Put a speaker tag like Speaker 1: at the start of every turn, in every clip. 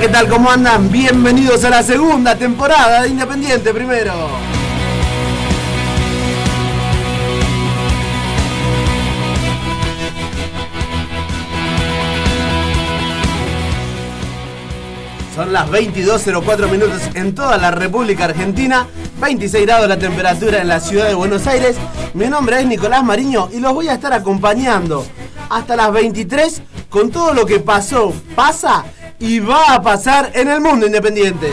Speaker 1: ¿qué tal? ¿Cómo andan? Bienvenidos a la segunda temporada de Independiente primero. Son las 22.04 minutos en toda la República Argentina, 26 grados la temperatura en la ciudad de Buenos Aires. Mi nombre es Nicolás Mariño y los voy a estar acompañando hasta las 23 con todo lo que pasó, pasa y va a pasar en el mundo independiente.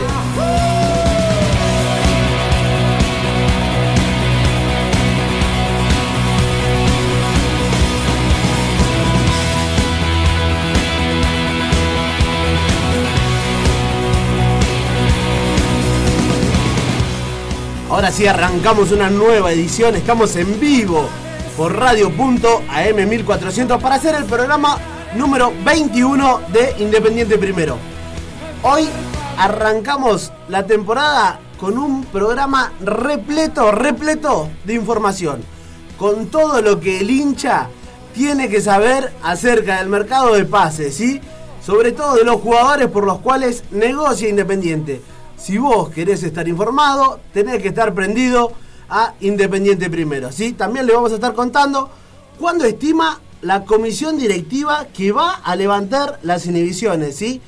Speaker 1: Ahora sí arrancamos una nueva edición, estamos en vivo por radio.am 1400 para hacer el programa número 21 de Independiente Primero. Hoy arrancamos la temporada con un programa repleto, repleto de información, con todo lo que el hincha tiene que saber acerca del mercado de pases, ¿sí? Sobre todo de los jugadores por los cuales negocia Independiente. Si vos querés estar informado, tenés que estar prendido a Independiente Primero, ¿sí? También le vamos a estar contando cuándo estima la comisión directiva que va a levantar las inhibiciones, ¿sí?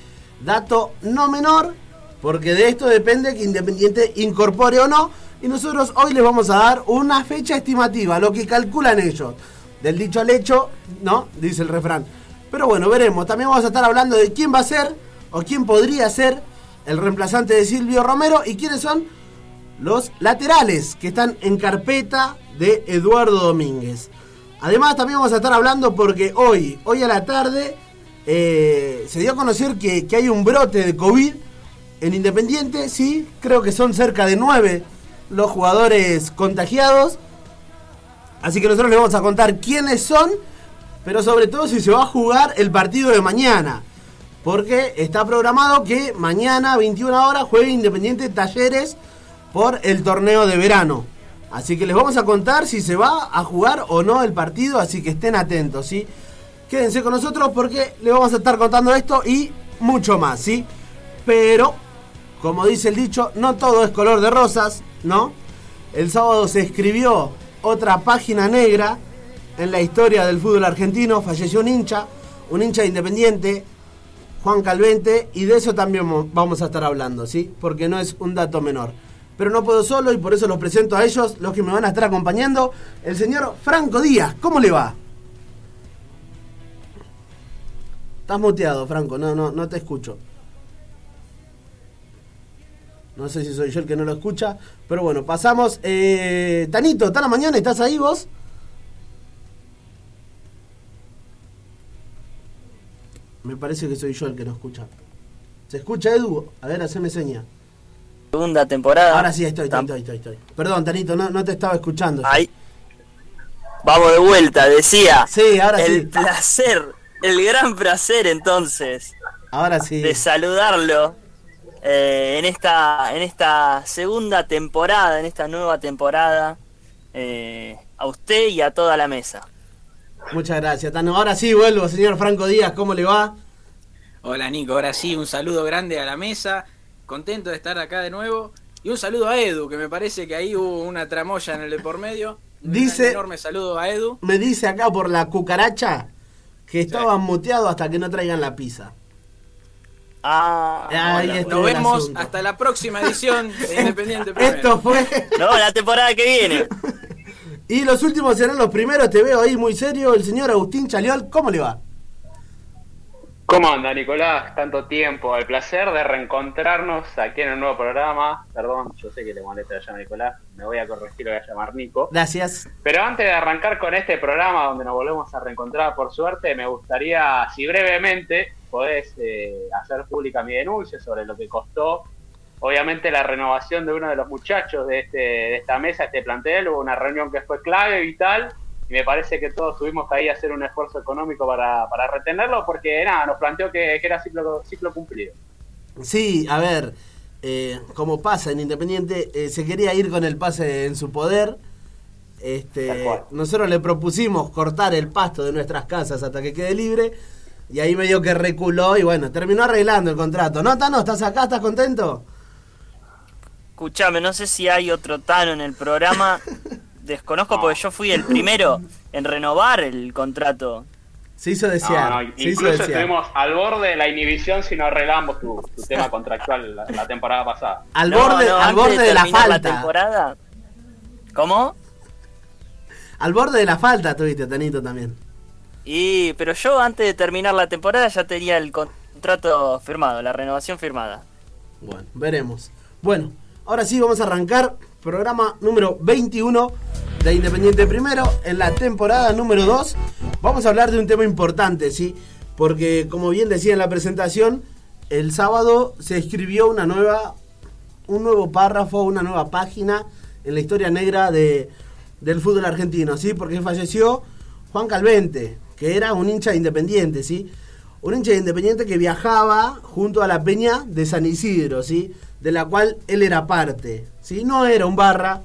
Speaker 1: Dato no menor, porque de esto depende que Independiente incorpore o no, y nosotros hoy les vamos a dar una fecha estimativa, lo que calculan ellos. Del dicho al hecho, ¿no? Dice el refrán. Pero bueno, veremos. También vamos a estar hablando de quién va a ser, o quién podría ser, el reemplazante de Silvio Romero, y quiénes son los laterales que están en carpeta de Eduardo Domínguez. Además, también vamos a estar hablando porque hoy, hoy a la tarde, eh, se dio a conocer que, hay un brote de COVID en Independiente. Sí, creo que son cerca de nueve los jugadores contagiados. Así que nosotros les vamos a contar quiénes son, pero sobre todo si se va a jugar el partido de mañana. Porque está programado que mañana, 21 horas, juegue Independiente Talleres por el torneo de verano. Así que les vamos a contar si se va a jugar o no el partido, así que estén atentos, ¿sí? Quédense con nosotros porque les vamos a estar contando esto y mucho más, ¿sí? Pero, como dice el dicho, no todo es color de rosas, ¿no? El sábado se escribió otra página negra en la historia del fútbol argentino, falleció un hincha, un hincha independiente, Juan Calvente, y de eso también vamos a estar hablando, ¿sí? Porque no es un dato menor pero no puedo solo y por eso los presento a ellos, los que me van a estar acompañando. El señor Franco Díaz, ¿cómo le va? Estás muteado, Franco, no, no, no te escucho. No sé si soy yo el que no lo escucha, pero bueno, pasamos. Eh, Tanito, ¿está la mañana? ¿Estás ahí vos? Me parece que soy yo el que no escucha. ¿Se escucha, Edu? A ver, haceme seña
Speaker 2: segunda temporada.
Speaker 1: Ahora sí, estoy, estoy, estoy, estoy, Perdón, Tanito, no, no te estaba escuchando.
Speaker 2: Ahí. Vamos de vuelta, decía.
Speaker 1: Sí, ahora
Speaker 2: sí. El placer, el gran placer entonces.
Speaker 1: Ahora sí.
Speaker 2: De saludarlo eh, en, esta, en esta segunda temporada, en esta nueva temporada, eh, a usted y a toda la mesa.
Speaker 1: Muchas gracias, Tano. Ahora sí vuelvo, señor Franco Díaz, ¿cómo le va?
Speaker 3: Hola Nico, ahora sí, un saludo grande a la mesa contento de estar acá de nuevo. Y un saludo a Edu, que me parece que ahí hubo una tramoya en el de por medio.
Speaker 1: Dice,
Speaker 3: un enorme saludo a Edu.
Speaker 1: Me dice acá por la cucaracha que estaban muteados hasta que no traigan la pizza.
Speaker 2: Ah,
Speaker 3: nos vemos hasta la próxima edición de Independiente
Speaker 1: Esto fue.
Speaker 2: No, la temporada que viene.
Speaker 1: y los últimos serán los primeros. Te veo ahí muy serio. El señor Agustín Chaliol, ¿cómo le va?
Speaker 4: ¿Cómo anda Nicolás? Tanto tiempo. El placer de reencontrarnos aquí en un nuevo programa. Perdón, yo sé que le molesta a Nicolás. Me voy a corregir, voy a llamar Nico.
Speaker 1: Gracias.
Speaker 4: Pero antes de arrancar con este programa donde nos volvemos a reencontrar por suerte, me gustaría, si brevemente podés eh, hacer pública mi denuncia sobre lo que costó, obviamente, la renovación de uno de los muchachos de, este, de esta mesa, este plantel. Hubo una reunión que fue clave, vital y me parece que todos tuvimos que ahí hacer un esfuerzo económico para, para retenerlo porque nada, nos planteó que, era ciclo, ciclo cumplido.
Speaker 1: Sí, a ver, eh, como pasa en Independiente, eh, se quería ir con el pase en su poder. Este, nosotros le propusimos cortar el pasto de nuestras casas hasta que quede libre. Y ahí medio que reculó y bueno, terminó arreglando el contrato. ¿No, Tano? ¿Estás acá? ¿Estás contento?
Speaker 2: Escuchame, no sé si hay otro Tano en el programa. Desconozco porque yo fui el primero en renovar el contrato.
Speaker 1: Se hizo desear.
Speaker 4: No, no,
Speaker 1: se hizo
Speaker 4: incluso
Speaker 1: desear.
Speaker 4: estuvimos al borde de la inhibición si no arreglamos tu, tu tema contractual la, la temporada pasada.
Speaker 1: Al
Speaker 2: No,
Speaker 1: borde,
Speaker 2: no,
Speaker 1: al borde de la
Speaker 2: terminar
Speaker 1: falta.
Speaker 2: temporada. ¿Cómo?
Speaker 1: Al borde de la falta tuviste, Tanito, también.
Speaker 2: Y, pero yo antes de terminar la temporada ya tenía el contrato firmado, la renovación firmada.
Speaker 1: Bueno, veremos. Bueno, ahora sí vamos a arrancar programa número 21 de Independiente Primero en la temporada número 2. Vamos a hablar de un tema importante, ¿sí? Porque como bien decía en la presentación, el sábado se escribió una nueva un nuevo párrafo, una nueva página en la historia negra de, del fútbol argentino, ¿sí? Porque falleció Juan Calvente, que era un hincha de Independiente, ¿sí? Un hincha de Independiente que viajaba junto a la peña de San Isidro, ¿sí? De la cual él era parte, ¿sí? No era un barra,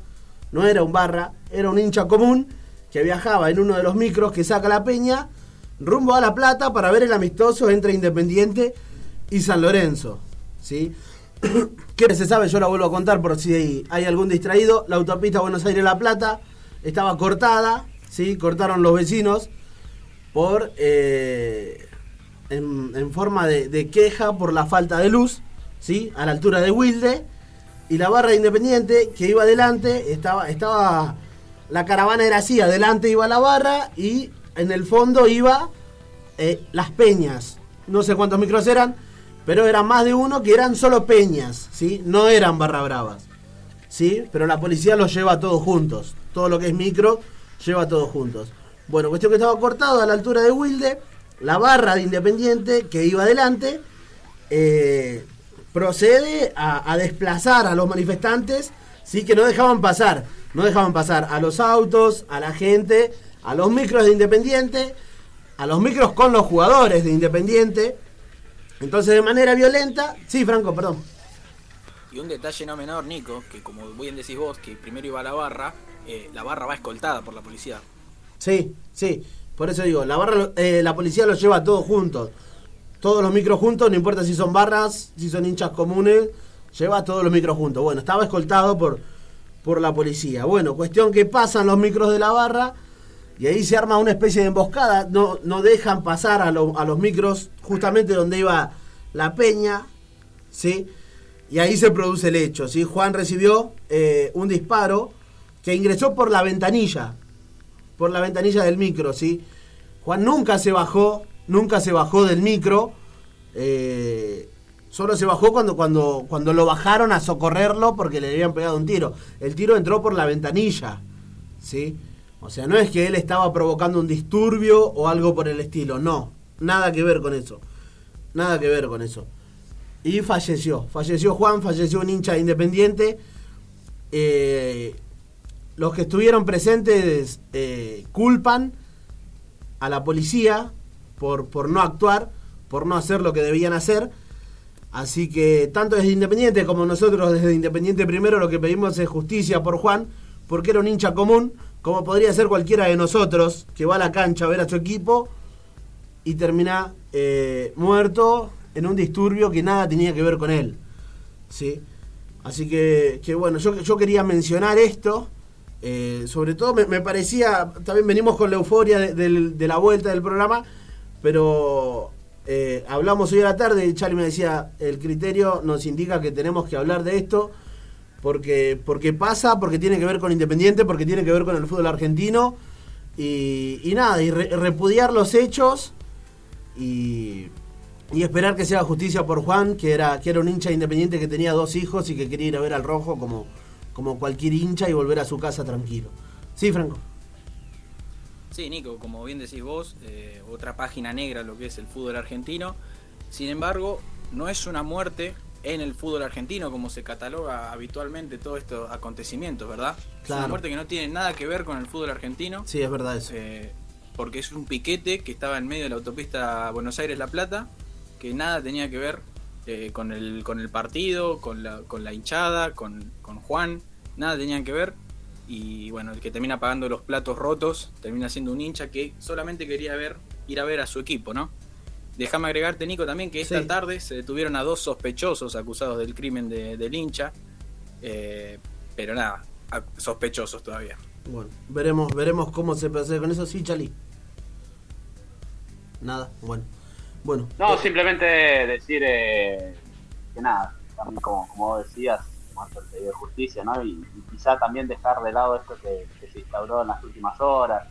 Speaker 1: no era un barra, era un hincha común que viajaba en uno de los micros que saca la peña rumbo a La Plata para ver el amistoso entre Independiente y San Lorenzo, ¿sí? ¿Qué se sabe? Yo la vuelvo a contar por si hay, algún distraído. La autopista Buenos Aires-La Plata estaba cortada, ¿sí? Cortaron los vecinos por eh, en, forma de queja por la falta de luz, ¿sí? A la altura de Wilde. Y la barra de Independiente que iba adelante, estaba, estaba. La caravana era así, adelante iba la barra y en el fondo iba eh, las peñas. No sé cuántos micros eran, pero eran más de uno que eran solo peñas, ¿sí? No eran barra bravas, ¿sí? Pero la policía los lleva todos juntos. Todo lo que es micro lleva todos juntos. Bueno, cuestión que estaba cortado a la altura de Wilde. La barra de Independiente que iba adelante eh, procede a, a desplazar a los manifestantes, sí que no dejaban pasar, no dejaban pasar a los autos, a la gente, a los micros de Independiente, a los micros con los jugadores de Independiente. Entonces de manera violenta, sí Franco, perdón.
Speaker 3: Y un detalle no menor, Nico, que como bien decís vos, que primero iba a la barra, eh, la barra va escoltada por la policía.
Speaker 1: Sí, sí, por eso digo, la barra, eh, la policía los lleva todos juntos. Todos los micros juntos, no importa si son barras, si son hinchas comunes, lleva todos los micros juntos. Bueno, estaba escoltado por, por la policía. Bueno, cuestión que pasan los micros de la barra y ahí se arma una especie de emboscada. No, no dejan pasar a, a los micros justamente donde iba la peña, ¿sí? Y ahí se produce el hecho, ¿sí? Juan recibió eh, un disparo que ingresó por la ventanilla, por la ventanilla del micro, ¿sí? Juan nunca se bajó, nunca se bajó del micro, eh, solo se bajó cuando, cuando, cuando lo bajaron a socorrerlo porque le habían pegado un tiro. El tiro entró por la ventanilla, ¿sí? O sea, no es que él estaba provocando un disturbio o algo por el estilo, no, nada que ver con eso, nada que ver con eso. Y falleció, falleció Juan, falleció un hincha de independiente. Eh, los que estuvieron presentes eh, culpan a la policía por, por no actuar, por no hacer lo que debían hacer. Así que tanto desde Independiente como nosotros desde Independiente primero lo que pedimos es justicia por Juan, porque era un hincha común, como podría ser cualquiera de nosotros que va a la cancha a ver a su equipo y termina eh, muerto en un disturbio que nada tenía que ver con él. ¿sí? Así que, que bueno, yo, yo quería mencionar esto. eh, sobre todo me, me parecía, también venimos con la euforia de, del- de la vuelta del programa, pero eh, hablamos hoy a la tarde y Charlie me decía, el criterio nos indica que tenemos que hablar de esto porque, porque pasa, porque tiene que ver con Independiente, porque tiene que ver con el fútbol argentino y, nada, y re- repudiar los hechos y, y esperar que se haga justicia por Juan, que era, que era un hincha independiente que tenía dos hijos y que quería ir a ver al rojo como, como cualquier hincha y volver a su casa tranquilo. Sí, Franco.
Speaker 3: Sí, Nico, como bien decís vos, eh, otra página negra lo que es el fútbol argentino. Sin embargo, no es una muerte en el fútbol argentino como se cataloga habitualmente todos estos acontecimientos, ¿verdad? Es
Speaker 1: Claro.
Speaker 3: una muerte que no tiene nada que ver con el fútbol argentino.
Speaker 1: Sí, es verdad eso.
Speaker 3: eh, porque es un piquete que estaba en medio de la autopista Buenos Aires-La Plata, que nada tenía que ver eh, con, el, con el partido, con la, con la hinchada, con, con Juan, nada tenían que ver. Y bueno, el que termina pagando los platos rotos termina siendo un hincha que solamente quería ver, ir a ver a su equipo, ¿no? Déjame agregarte, Nico, también que esta
Speaker 1: Sí.
Speaker 3: tarde se detuvieron a dos sospechosos acusados del crimen de- del hincha. Eh, pero nada, a- sospechosos todavía.
Speaker 1: Bueno, veremos, veremos cómo se procede con eso. Sí, Chali. Nada, bueno. Bueno.
Speaker 4: No,
Speaker 1: eh,
Speaker 4: simplemente decir eh, que nada, también como, como vos decías, pedido justicia, ¿no? Y, quizá también dejar de lado esto que, se instauró en las últimas horas.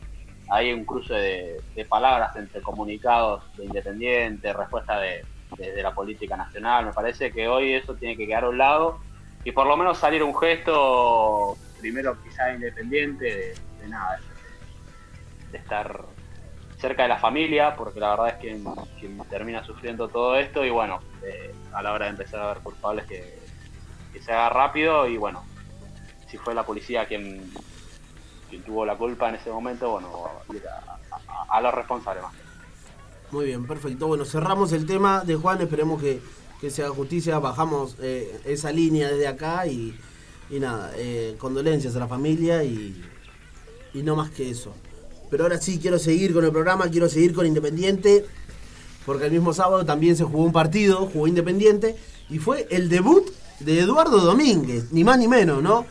Speaker 4: Hay un cruce de, palabras entre comunicados de Independiente, respuesta de, la política nacional. Me parece que hoy eso tiene que quedar a un lado y por lo menos salir un gesto, primero quizá independiente, de, de nada, de, de estar cerca de la familia, porque la verdad es quien, quien termina sufriendo todo esto y bueno, eh, a la hora de empezar a ver culpables que, que se haga rápido y bueno, si fue la policía quien, quien tuvo la culpa en ese momento, bueno, a los responsables más.
Speaker 1: Muy bien, perfecto. Bueno, cerramos el tema de Juan. Esperemos que, que se haga justicia. Bajamos eh, esa línea desde acá y, y nada, eh, condolencias a la familia y, y no más que eso. Pero ahora sí quiero seguir con el programa, quiero seguir con Independiente, porque el mismo sábado también se jugó un partido, jugó Independiente, y fue el debut de Eduardo Domínguez, ni más ni menos, ¿no?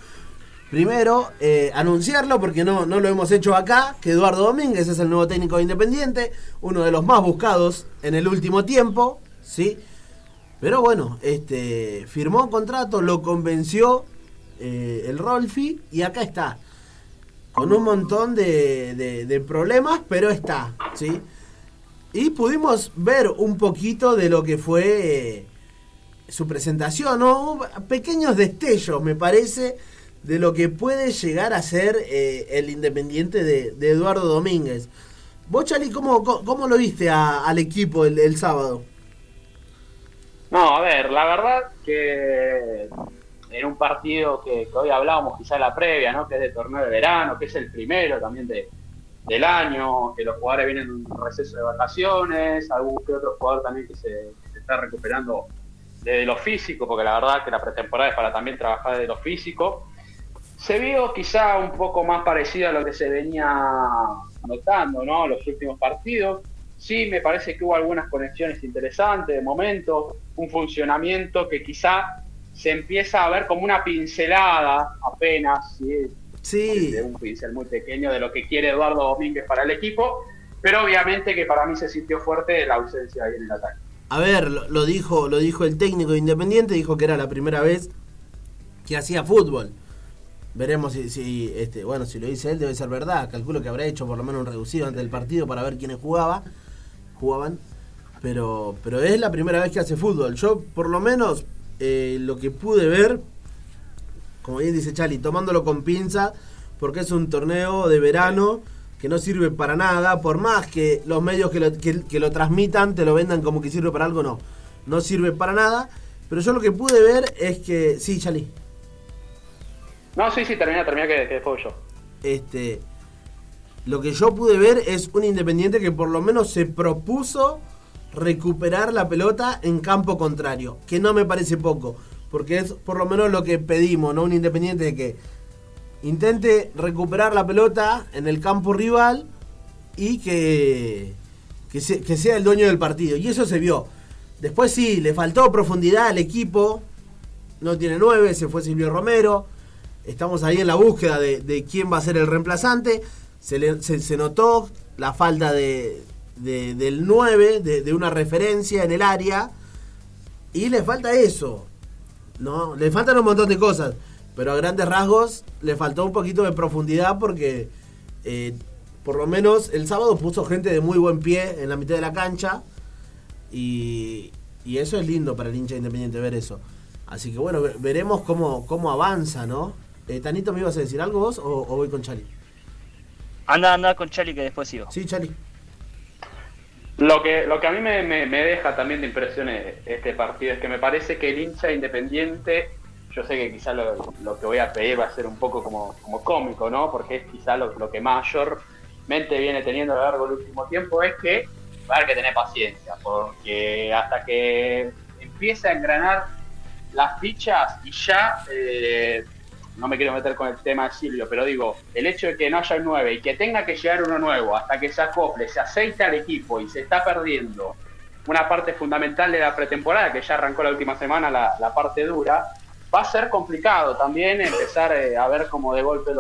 Speaker 1: Primero, eh, anunciarlo, porque no, no lo hemos hecho acá, que Eduardo Domínguez es el nuevo técnico de Independiente, uno de los más buscados en el último tiempo, ¿sí? Pero bueno, este firmó contrato, lo convenció eh, el Rolfi, y acá está con un montón de, de- de problemas, pero está, ¿sí? Y pudimos ver un poquito de lo que fue eh, su presentación, ¿no? Pequeños destellos, me parece, de lo que puede llegar a ser eh, el Independiente de, Eduardo Domínguez. Vos, Chali, ¿cómo, cómo, lo viste al equipo el, sábado?
Speaker 4: No, a ver, la verdad que en un partido que, hoy hablábamos quizá la previa, ¿no? Que es de torneo de verano, que es el primero también de, del año, que los jugadores vienen en un receso de vacaciones, algún que otro jugador también que se está recuperando de lo físico, porque la verdad que la pretemporada es para también trabajar de lo físico. Se vio quizá un poco más parecido a lo que se venía notando, ¿no? Los últimos partidos. Sí, me parece que hubo algunas conexiones interesantes de momento, un funcionamiento que quizá se empieza a ver como una pincelada apenas, ¿sí?
Speaker 1: Sí,
Speaker 4: de un pincel muy pequeño de lo que quiere Eduardo Domínguez para el equipo, pero obviamente que para mí se sintió fuerte la ausencia ahí en el ataque.
Speaker 1: A ver, lo, dijo, lo dijo el técnico de Independiente, dijo que era la primera vez que hacía fútbol. Veremos si, si, este, bueno, si lo dice él debe ser verdad. Calculo que habrá hecho por lo menos un reducido antes del partido para ver quiénes jugaba, jugaban. Pero, pero es la primera vez que hace fútbol. Yo, por lo menos, eh, lo que pude ver, como bien dice Chali, tomándolo con pinza, porque es un torneo de verano que no sirve para nada, por más que los medios que lo, que, que lo transmitan te lo vendan como que sirve para algo, no. No sirve para nada. Pero yo lo que pude ver es que. Sí, Chali.
Speaker 4: No, sí, sí, termina, termina que, que después yo.
Speaker 1: Este, lo que yo pude ver es un Independiente que por lo menos se propuso recuperar la pelota en campo contrario, que no me parece poco, porque es por lo menos lo que pedimos, ¿no? Un Independiente de que intente recuperar la pelota en el campo rival y que, que, se- que sea el dueño del partido. Y eso se vio. Después sí, le faltó profundidad al equipo, no tiene nueve, se fue Silvio Romero. Estamos ahí en la búsqueda de, quién va a ser el reemplazante. Se, le- se- notó la falta de, de- del 9, de, de una referencia en el área. Y le falta eso. ¿no? Le faltan un montón de cosas. Pero a grandes rasgos le faltó un poquito de profundidad porque eh, por lo menos el sábado puso gente de muy buen pie en la mitad de la cancha. Y, y eso es lindo para el hincha independiente ver eso. Así que bueno, ve- veremos cómo, cómo avanza, ¿no? Eh, Tanito, ¿me ibas a decir algo vos o, o voy con Chali?
Speaker 2: Anda, anda con Charlie que después sigo.
Speaker 1: Sí, Chali.
Speaker 4: Lo que, lo que a mí me, me- me deja también de impresiones este partido es que me parece que el hincha independiente, yo sé que quizá lo, que voy a pedir va a ser un poco como, como cómico, ¿no? Porque es quizá lo, que mayormente viene teniendo a lo largo del último tiempo es que va a haber que tener paciencia, porque hasta que empieza a engranar las fichas y ya, eh, no me quiero meter con el tema de Silvio, pero digo, el hecho de que no haya un 9 y que tenga que llegar uno nuevo hasta que se acople, se aceite al equipo y se está perdiendo una parte fundamental de la pretemporada, que ya arrancó la última semana, la, la parte dura, va a ser complicado también empezar eh, a ver como de golpe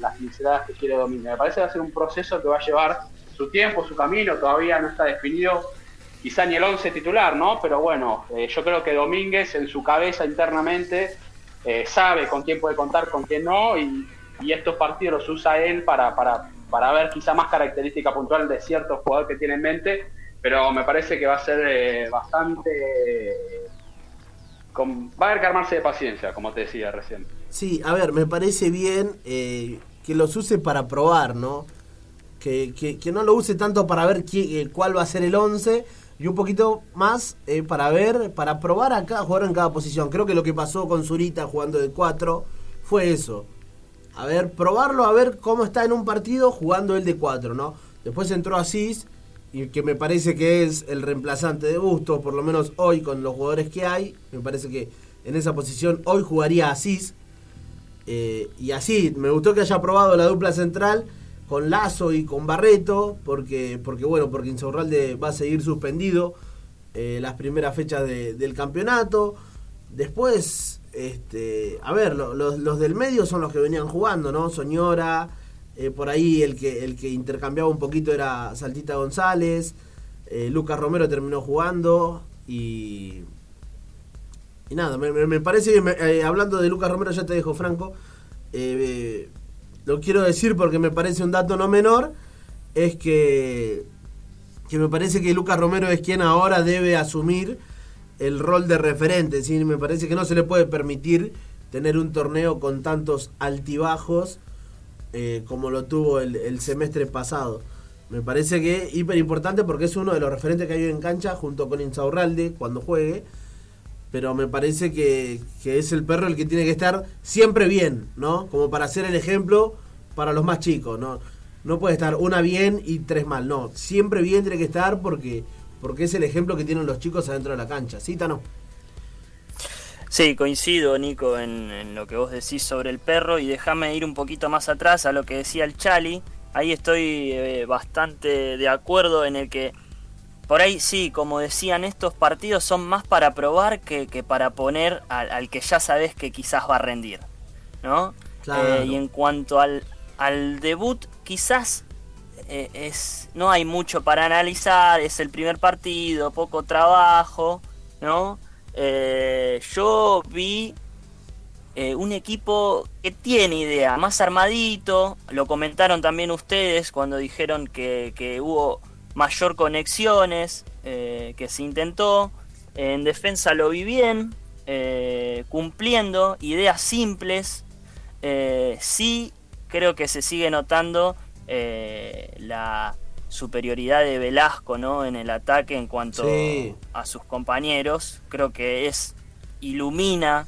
Speaker 4: las necesidades que quiere Domínguez. Me parece que va a ser un proceso que va a llevar su tiempo, su camino, todavía no está definido quizá ni el 11 titular, ¿no? Pero bueno, eh, yo creo que Domínguez en su cabeza internamente eh, sabe con quién puede contar, con quién no, y, estos partidos los usa él para, para, para ver quizá más característica puntual de ciertos jugadores que tiene en mente, pero me parece que va a ser bastante va a haber que armarse de paciencia, como te decía recién.
Speaker 1: Sí, a ver, me parece bien eh, que los use para probar, ¿no? Que, que, no lo use tanto para ver eh, cuál va a ser el 11 y un poquito más eh, para ver, para probar a cada jugador en cada posición. Creo que lo que pasó con Zurita jugando de 4 fue eso. A ver, probarlo, a ver cómo está en un partido jugando el de 4, ¿no? Después entró Asís y que me parece que es el reemplazante de Bustos, por lo menos hoy con los jugadores que hay. Me parece que en esa posición hoy jugaría Asís. Eh, y así, me gustó que haya probado la dupla central con Lazo y con Barreto, porque, porque bueno, porque Insaurralde va a seguir suspendido eh, las primeras fechas del campeonato. Después, este, a ver, los, los del medio son los que venían jugando, ¿no? Soñora, eh, por ahí el que, el que intercambiaba un poquito era Saltita González. Eh, Lucas Romero terminó jugando. Y. Y nada, me, parece que eh, hablando de Lucas Romero, ya te dejo Franco. lo quiero decir porque me parece un dato no menor. Es que. Que me parece que Lucas Romero es quien ahora debe asumir el rol de referente. ¿sí? Me parece que no se le puede permitir tener un torneo con tantos altibajos eh, como lo tuvo el, semestre pasado. Me parece que hiper importante porque es uno de los referentes que hay en cancha junto con Insaurralde cuando juegue. Pero me parece que, es el perro el que tiene que estar siempre bien, ¿no? Como para ser el ejemplo para los más chicos, ¿no? No puede estar una bien y tres mal, no. Siempre bien tiene que estar porque, porque es el ejemplo que tienen los chicos adentro de la cancha. ¿Sí, no?
Speaker 2: Sí, coincido, Nico, en, lo que vos decís sobre el perro y déjame ir un poquito más atrás a lo que decía el Chali. Ahí estoy eh, bastante de acuerdo en el que, por ahí sí, como decían, estos partidos son más para probar que, para poner al, que ya sabes que quizás va a rendir, ¿no? Eh, y en cuanto al, al debut, quizás eh, es no hay mucho para analizar, es el primer partido, poco trabajo, ¿no? Eh, yo vi eh, un equipo que tiene idea, más armadito, lo comentaron también ustedes cuando dijeron que, hubo mayor conexiones, eh, que se intentó, en defensa lo vi bien, cumpliendo, ideas simples, sí creo que se sigue notando la superioridad de Velasco ¿no? en el ataque en cuanto a sus compañeros. Creo que es ilumina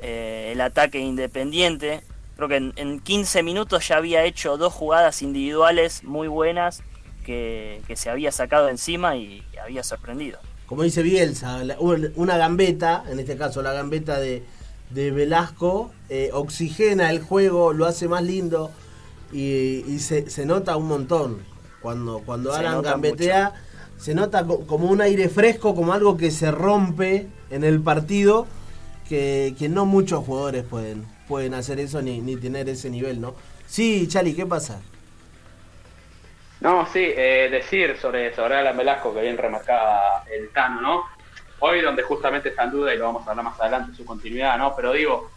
Speaker 2: eh, el ataque independiente. Creo que en, 15 minutos ya había hecho dos jugadas individuales muy buenas que, se había sacado encima y, había sorprendido.
Speaker 1: Como dice Bielsa, una gambeta, en este caso la gambeta de, Velasco, eh, oxigena el juego, lo hace más lindo y, se, se nota un montón. Cuando, cuando Alan gambetea, se nota como un aire fresco, como algo que se rompe en el partido, que, no muchos jugadores pueden, pueden hacer eso ni, ni tener ese nivel, ¿no? Sí, Chali, ¿qué pasa?
Speaker 4: No, sí, eh, decir sobre, sobre Alan Velasco, que bien remarcaba el Tano, ¿no? Hoy donde justamente está en duda, y lo vamos a hablar más adelante, su continuidad, ¿no? Pero digo,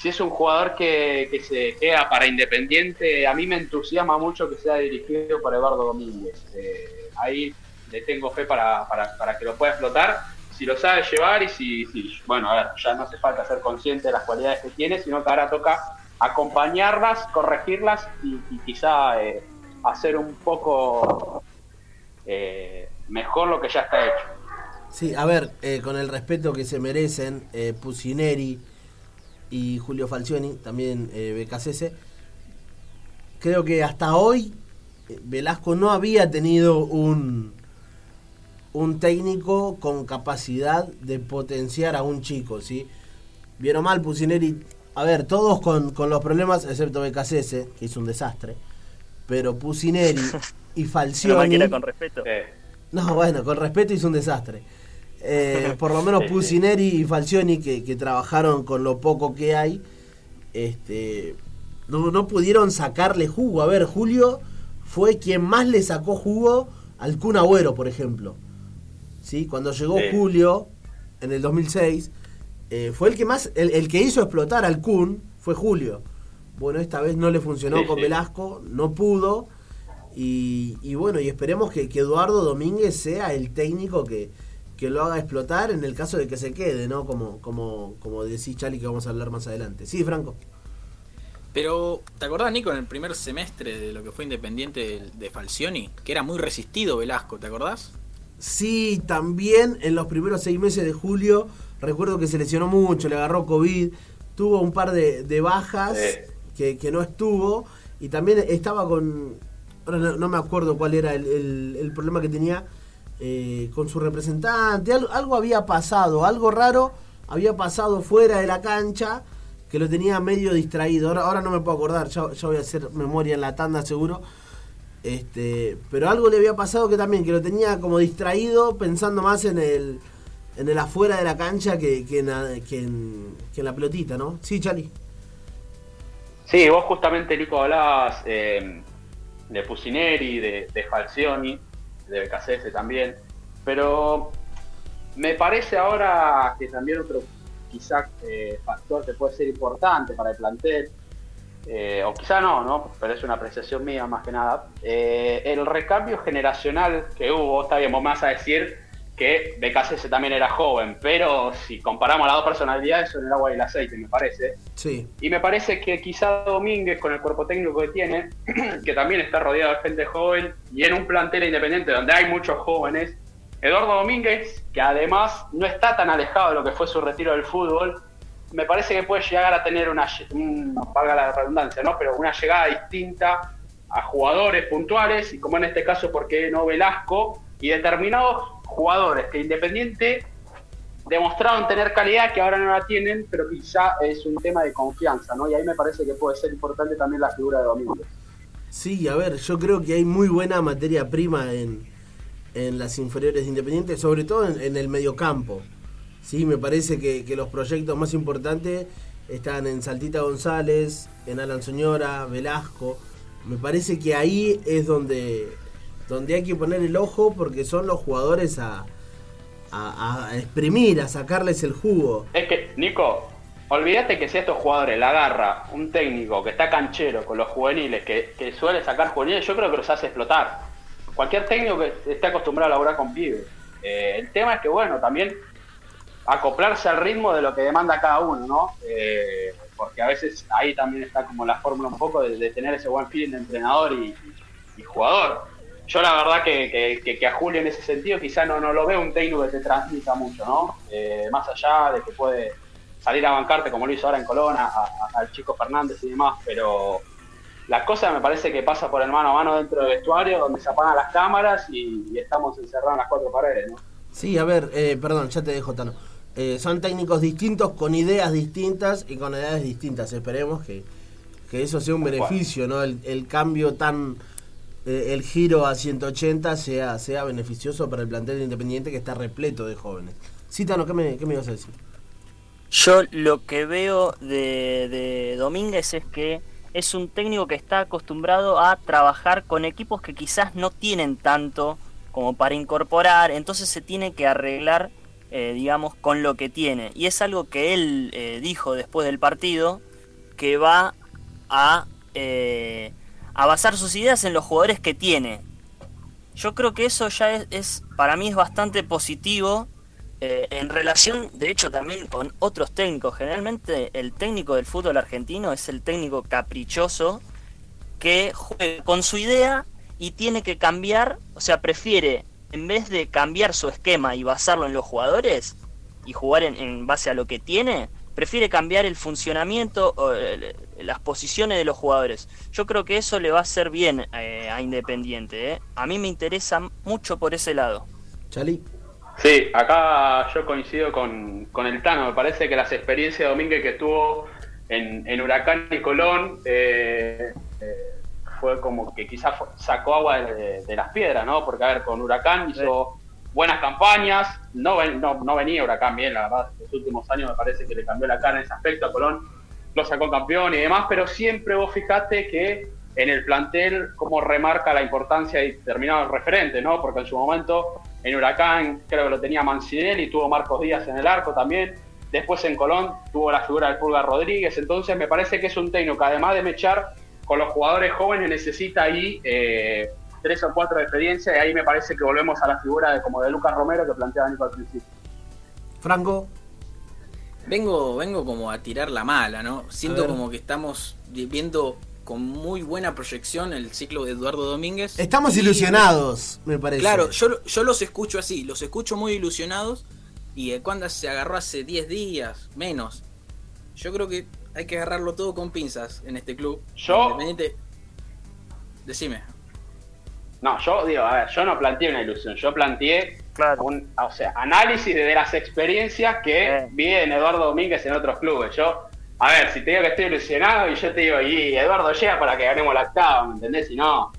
Speaker 4: si es un jugador que, se queda para Independiente, a mí me entusiasma mucho que sea dirigido por Eduardo Domínguez. Eh, ahí le tengo fe para, para, que lo pueda explotar. Si lo sabe llevar y si, bueno, a ver, ya no hace falta ser consciente de las cualidades que tiene, sino que ahora toca acompañarlas, corregirlas y, quizá eh, hacer un poco eh, mejor lo que ya está hecho.
Speaker 1: Sí, a ver, con el respeto que se merecen, Pusineri, y Julio Falcioni, también eh, BKCS. Creo que hasta hoy eh, Velasco no había tenido un, un técnico con capacidad de potenciar a un chico, ¿sí? Vieron mal Pusineri, a ver, todos con, los problemas, excepto BKCS, que hizo un desastre, pero Pusineri y Falcioni...
Speaker 2: con respeto.
Speaker 1: No, bueno, con respeto hizo un desastre. Eh, por lo menos Pusineri y Falcioni, que, que, trabajaron con lo poco que hay, este, no, no pudieron sacarle jugo. A ver, Julio fue quien más le sacó jugo al Kun Agüero, por ejemplo. ¿Sí? Cuando llegó Julio, en el 2006, eh, fue el que más, el, que hizo explotar al Kun fue Julio. Bueno, esta vez no le funcionó con Velasco, no pudo. Y, bueno, y esperemos que, Eduardo Domínguez sea el técnico que, que, lo haga explotar en el caso de que se quede, ¿no? Como, como, como decís, Chali, que vamos a hablar más adelante. Sí, Franco.
Speaker 3: Pero, ¿te acordás, Nico, en el primer semestre de lo que fue Independiente de, Falcioni? Que era muy resistido Velasco, ¿te acordás?
Speaker 1: Sí, también en los primeros seis meses de julio, recuerdo que se lesionó mucho, le agarró COVID, tuvo un par de, bajas que, no estuvo, y también estaba con, ahora no, me acuerdo cuál era el, problema que tenía eh, con su representante, algo había pasado, algo raro había pasado fuera de la cancha que lo tenía medio distraído. Ahora, ahora no me puedo acordar, ya, voy a hacer memoria en la tanda seguro. Este, pero algo le había pasado que también, que lo tenía como distraído, pensando más en el, en el afuera de la cancha que, que, en, la pelotita, ¿no? Sí, Chali.
Speaker 4: Sí, vos justamente, Nico, hablabas eh, de Pusineri, de, de Falcioni, de BKCS también, pero me parece ahora que también otro quizá eh, factor que puede ser importante para el plantel, eh, o quizá no, ¿no? Pero es una apreciación mía más que nada. Eh, el recambio generacional que hubo, está bien, vos a decir que BKC también era joven, pero si comparamos las dos personalidades son el agua y el aceite, me parece.
Speaker 1: Sí.
Speaker 4: Y me parece que quizá Domínguez, con el cuerpo técnico que tiene, que también está rodeado de gente joven, y en un plantel independiente donde hay muchos jóvenes, Eduardo Domínguez, que además no está tan alejado de lo que fue su retiro del fútbol, me parece que puede llegar a tener una, no valga la redundancia, ¿no? pero una llegada distinta a jugadores puntuales, y como en este caso, ¿por qué no Velasco? Y determinados jugadores que Independiente demostraron tener calidad que ahora no la tienen, pero quizá es un tema de confianza, ¿no? Y ahí me parece que puede ser importante también la figura de Domínguez.
Speaker 1: Sí, a ver, yo creo que hay muy buena materia prima en, en las inferiores de Independiente, sobre todo en, el mediocampo. Sí, me parece que, los proyectos más importantes están en Saltita González, en Alan Soñora, Velasco. Me parece que ahí es donde, donde hay que poner el ojo porque son los jugadores a, a, exprimir, a sacarles el jugo.
Speaker 4: Es que, Nico, olvídate que si estos jugadores la agarra un técnico que está canchero con los juveniles, que, que suele sacar juveniles, yo creo que los hace explotar cualquier técnico que esté acostumbrado a laburar con pibes. Eh, el tema es que, bueno, también acoplarse al ritmo de lo que demanda cada uno, ¿no? Eh, porque a veces ahí también está como la fórmula un poco de, tener ese buen feeling de entrenador y, jugador. Yo la verdad que, que, a Julio en ese sentido quizá no, no lo veo un técnico que te transmita mucho, ¿no? Eh, más allá de que puede salir a bancarte como lo hizo ahora en Colona, al chico Fernández y demás, pero la cosa me parece que pasa por el mano a mano dentro del vestuario, donde se apagan las cámaras y, estamos encerrados en las cuatro paredes, ¿no?
Speaker 1: Sí, a ver, eh, perdón, ya te dejo, Tano. Eh, son técnicos distintos, con ideas distintas y con edades distintas. Esperemos que, eso sea un beneficio, ¿no? El, cambio tan... Eh, el giro a 180 sea, sea beneficioso para el plantel independiente que está repleto de jóvenes. Sí, Tano, ¿qué me, qué me ibas a decir?
Speaker 2: Yo lo que veo de, de Domínguez es que es un técnico que está acostumbrado a trabajar con equipos que quizás no tienen tanto como para incorporar, entonces se tiene que arreglar, eh, digamos, con lo que tiene. Y es algo que él eh, dijo después del partido, que va a, a basar sus ideas en los jugadores que tiene. Yo creo que eso ya es para mí es bastante positivo eh, en relación, de hecho, también con otros técnicos, generalmente el técnico del fútbol argentino es el técnico caprichoso que juega con su idea y tiene que cambiar, o sea, prefiere, en vez de cambiar su esquema y basarlo en los jugadores y jugar en, base a lo que tiene, prefiere cambiar el funcionamiento, o, las posiciones de los jugadores. Yo creo que eso le va a hacer bien eh, a Independiente. ¿eh? A mí me interesa mucho por ese lado.
Speaker 1: Chali.
Speaker 4: Sí, acá yo coincido con, el Tano. Me parece que las experiencias de Domínguez que tuvo en, Huracán y Colón, eh, eh, fue como que quizás sacó agua de, de, las piedras, ¿no? Porque, a ver, con Huracán hizo buenas campañas, no, no, no venía Huracán bien, la verdad, los últimos años me parece que le cambió la cara en ese aspecto a Colón, lo sacó campeón y demás, pero siempre vos fijaste que en el plantel como remarca la importancia de determinados referentes, ¿no? Porque en su momento en Huracán creo que lo tenía Mancinelli, tuvo Marcos Díaz en el arco también, después en Colón tuvo la figura del Pulga Rodríguez, entonces me parece que es un técnico que además de mechar con los jugadores jóvenes necesita ahí eh, tres o cuatro de experiencia y ahí me parece que volvemos a la figura de como de Lucas Romero que planteaba Nico al principio.
Speaker 1: Franco.
Speaker 3: Vengo, vengo como a tirar la mala, ¿no? Siento como que estamos viendo con muy buena proyección el ciclo de Eduardo Domínguez.
Speaker 1: Estamos ilusionados, me parece.
Speaker 3: Claro, yo, yo los escucho así, los escucho muy ilusionados y cuando se agarró hace 10 días, menos. Yo creo que hay que agarrarlo todo con pinzas en este club.
Speaker 4: Yo...
Speaker 3: Decime.
Speaker 4: No, yo digo, a ver, yo no planteé una ilusión, yo planteé un o sea, análisis de las experiencias que vi en Eduardo Domínguez en otros clubes. Yo, a ver, si te digo que estoy ilusionado y yo te digo, y Eduardo llega para que ganemos la octava, ¿me entendés? Si no,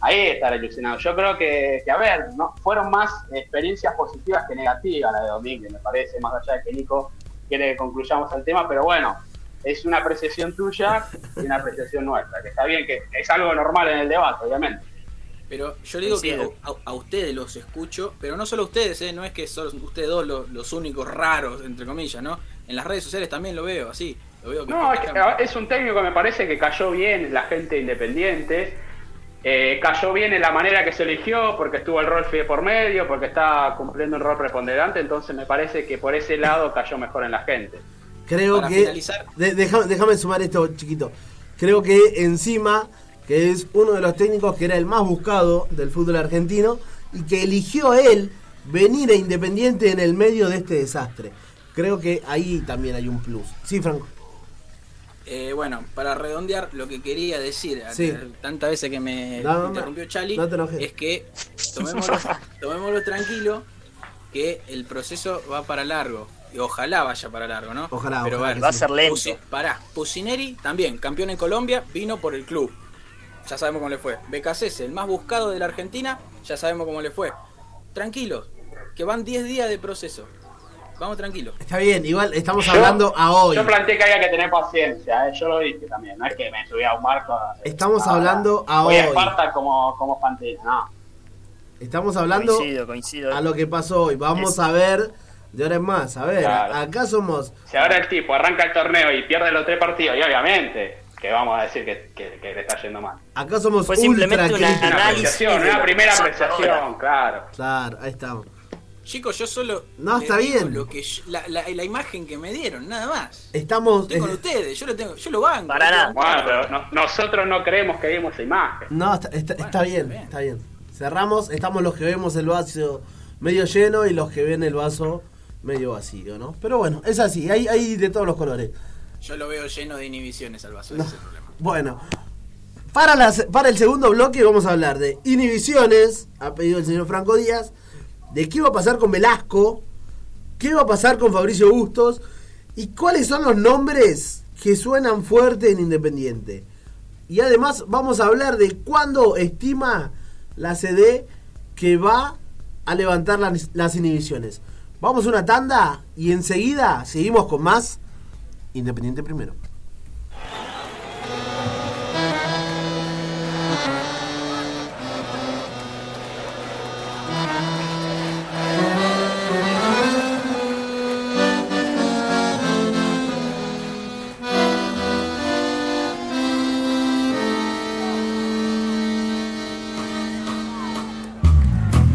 Speaker 4: ahí estará ilusionado. Yo creo que, que, a ver, no, fueron más experiencias positivas que negativas la de Domínguez, me parece, más allá de que Nico quiere que concluyamos el tema, pero bueno, es una apreciación tuya y una apreciación nuestra, que está bien, que es algo normal en el debate, obviamente.
Speaker 3: Pero yo digo que a, ustedes los escucho, pero no solo a ustedes, ¿eh? no es que son ustedes dos los, únicos raros, entre comillas, ¿no? En las redes sociales también lo veo así. Lo veo
Speaker 4: no, es, un técnico que me parece que cayó bien la gente independiente. Eh, cayó bien en la manera que se eligió, porque estuvo el rol FIE por medio, porque está cumpliendo un rol preponderante, entonces me parece que por ese lado cayó mejor en la gente.
Speaker 1: Creo que. déjame sumar esto, chiquito. Creo que encima que es uno de los técnicos que era el más buscado del fútbol argentino y que eligió él venir a Independiente en el medio de este desastre. Creo que ahí también hay un plus. Sí, Franco.
Speaker 3: Eh, bueno, para redondear, lo que quería decir, tantas veces que me interrumpió Chali, es que tomémoslo, tranquilo, que el proceso va para largo. Y ojalá vaya para largo, ¿no?
Speaker 1: Ojalá,
Speaker 2: Pero va a ser lento.
Speaker 3: pará, Pusineri también, campeón en Colombia, vino por el club ya sabemos cómo le fue. BKC, el más buscado de la Argentina, ya sabemos cómo le fue. Tranquilos, que van 10 días de proceso. Vamos tranquilos.
Speaker 1: Está bien, igual estamos hablando a hoy.
Speaker 4: Yo planteé que había que tener paciencia, ¿eh? yo lo dije también, no es que me subí a un marco.
Speaker 1: estamos hablando a hoy.
Speaker 4: Voy a como, como no.
Speaker 1: Estamos hablando
Speaker 2: coincido, coincido.
Speaker 1: a lo que pasó hoy. Vamos a ver de ahora en más. A ver, acá somos.
Speaker 4: Si ahora el tipo arranca el torneo y pierde los tres partidos, y obviamente que vamos a decir que, que, le está yendo mal.
Speaker 1: Acá somos
Speaker 2: Fue simplemente una,
Speaker 4: apreciación, una primera apreciación, claro.
Speaker 1: Claro, ahí estamos.
Speaker 3: Chicos, yo solo.
Speaker 1: No, está bien.
Speaker 3: Lo que la, la, imagen que me dieron, nada más.
Speaker 1: Estamos.
Speaker 3: Estoy con ustedes, yo lo tengo, yo lo banco.
Speaker 2: Para nada.
Speaker 4: Bueno, pero nosotros no creemos que vimos esa imagen.
Speaker 1: No, está, está, bien, está bien. Cerramos, estamos los que vemos el vaso medio lleno y los que ven el vaso medio vacío, ¿no? Pero bueno, es así, hay, hay de todos los colores.
Speaker 3: Yo lo veo lleno de inhibiciones al vaso,
Speaker 1: Bueno, para, para el segundo bloque vamos a hablar de inhibiciones, ha pedido el señor Franco Díaz, de qué va a pasar con Velasco, qué va a pasar con Fabricio Bustos y cuáles son los nombres que suenan fuerte en Independiente. Y además vamos a hablar de cuándo estima la CD que va a levantar las, las inhibiciones. Vamos a una tanda y enseguida seguimos con más Independiente primero.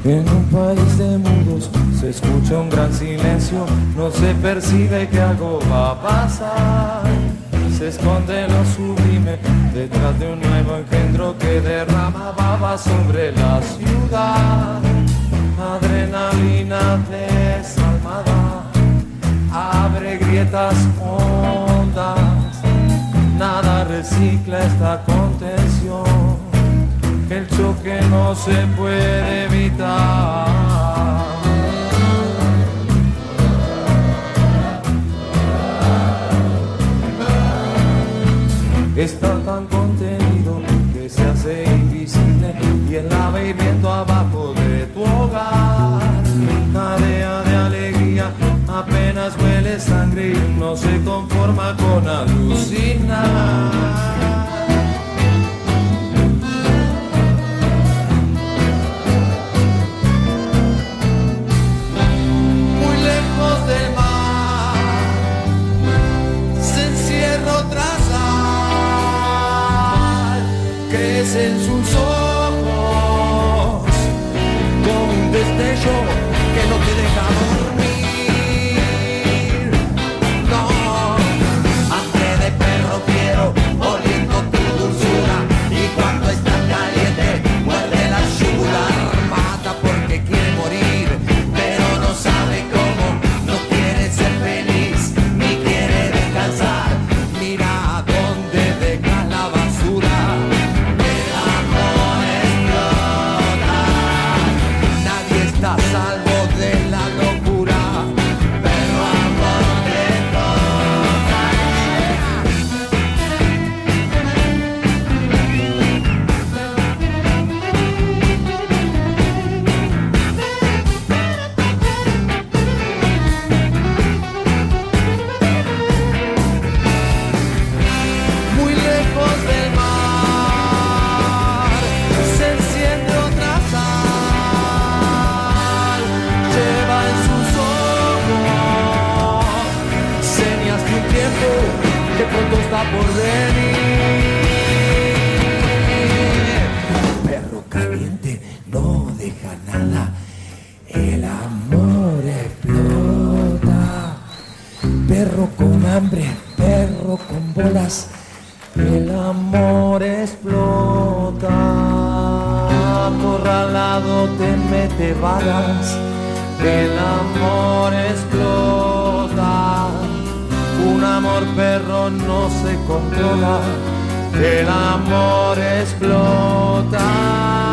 Speaker 5: En un país de mudos se escucha un gran silencio, no se percibe que algo va a pasar. Se esconde lo sublime detrás de un nuevo engendro que derrama baba sobre la ciudad. Adrenalina desalmada abre grietas hondas, nada recicla esta contención el choque no se puede evitar. Está tan contenido que se hace invisible y el ave hirviendo abajo de tu hogar. Marea de alegría, apenas huele sangre y no se conforma con alucinar. Perro con hambre, perro con bolas, el amor explota. Acorralado te mete balas, el amor explota. Un amor perro no se controla, el amor explota.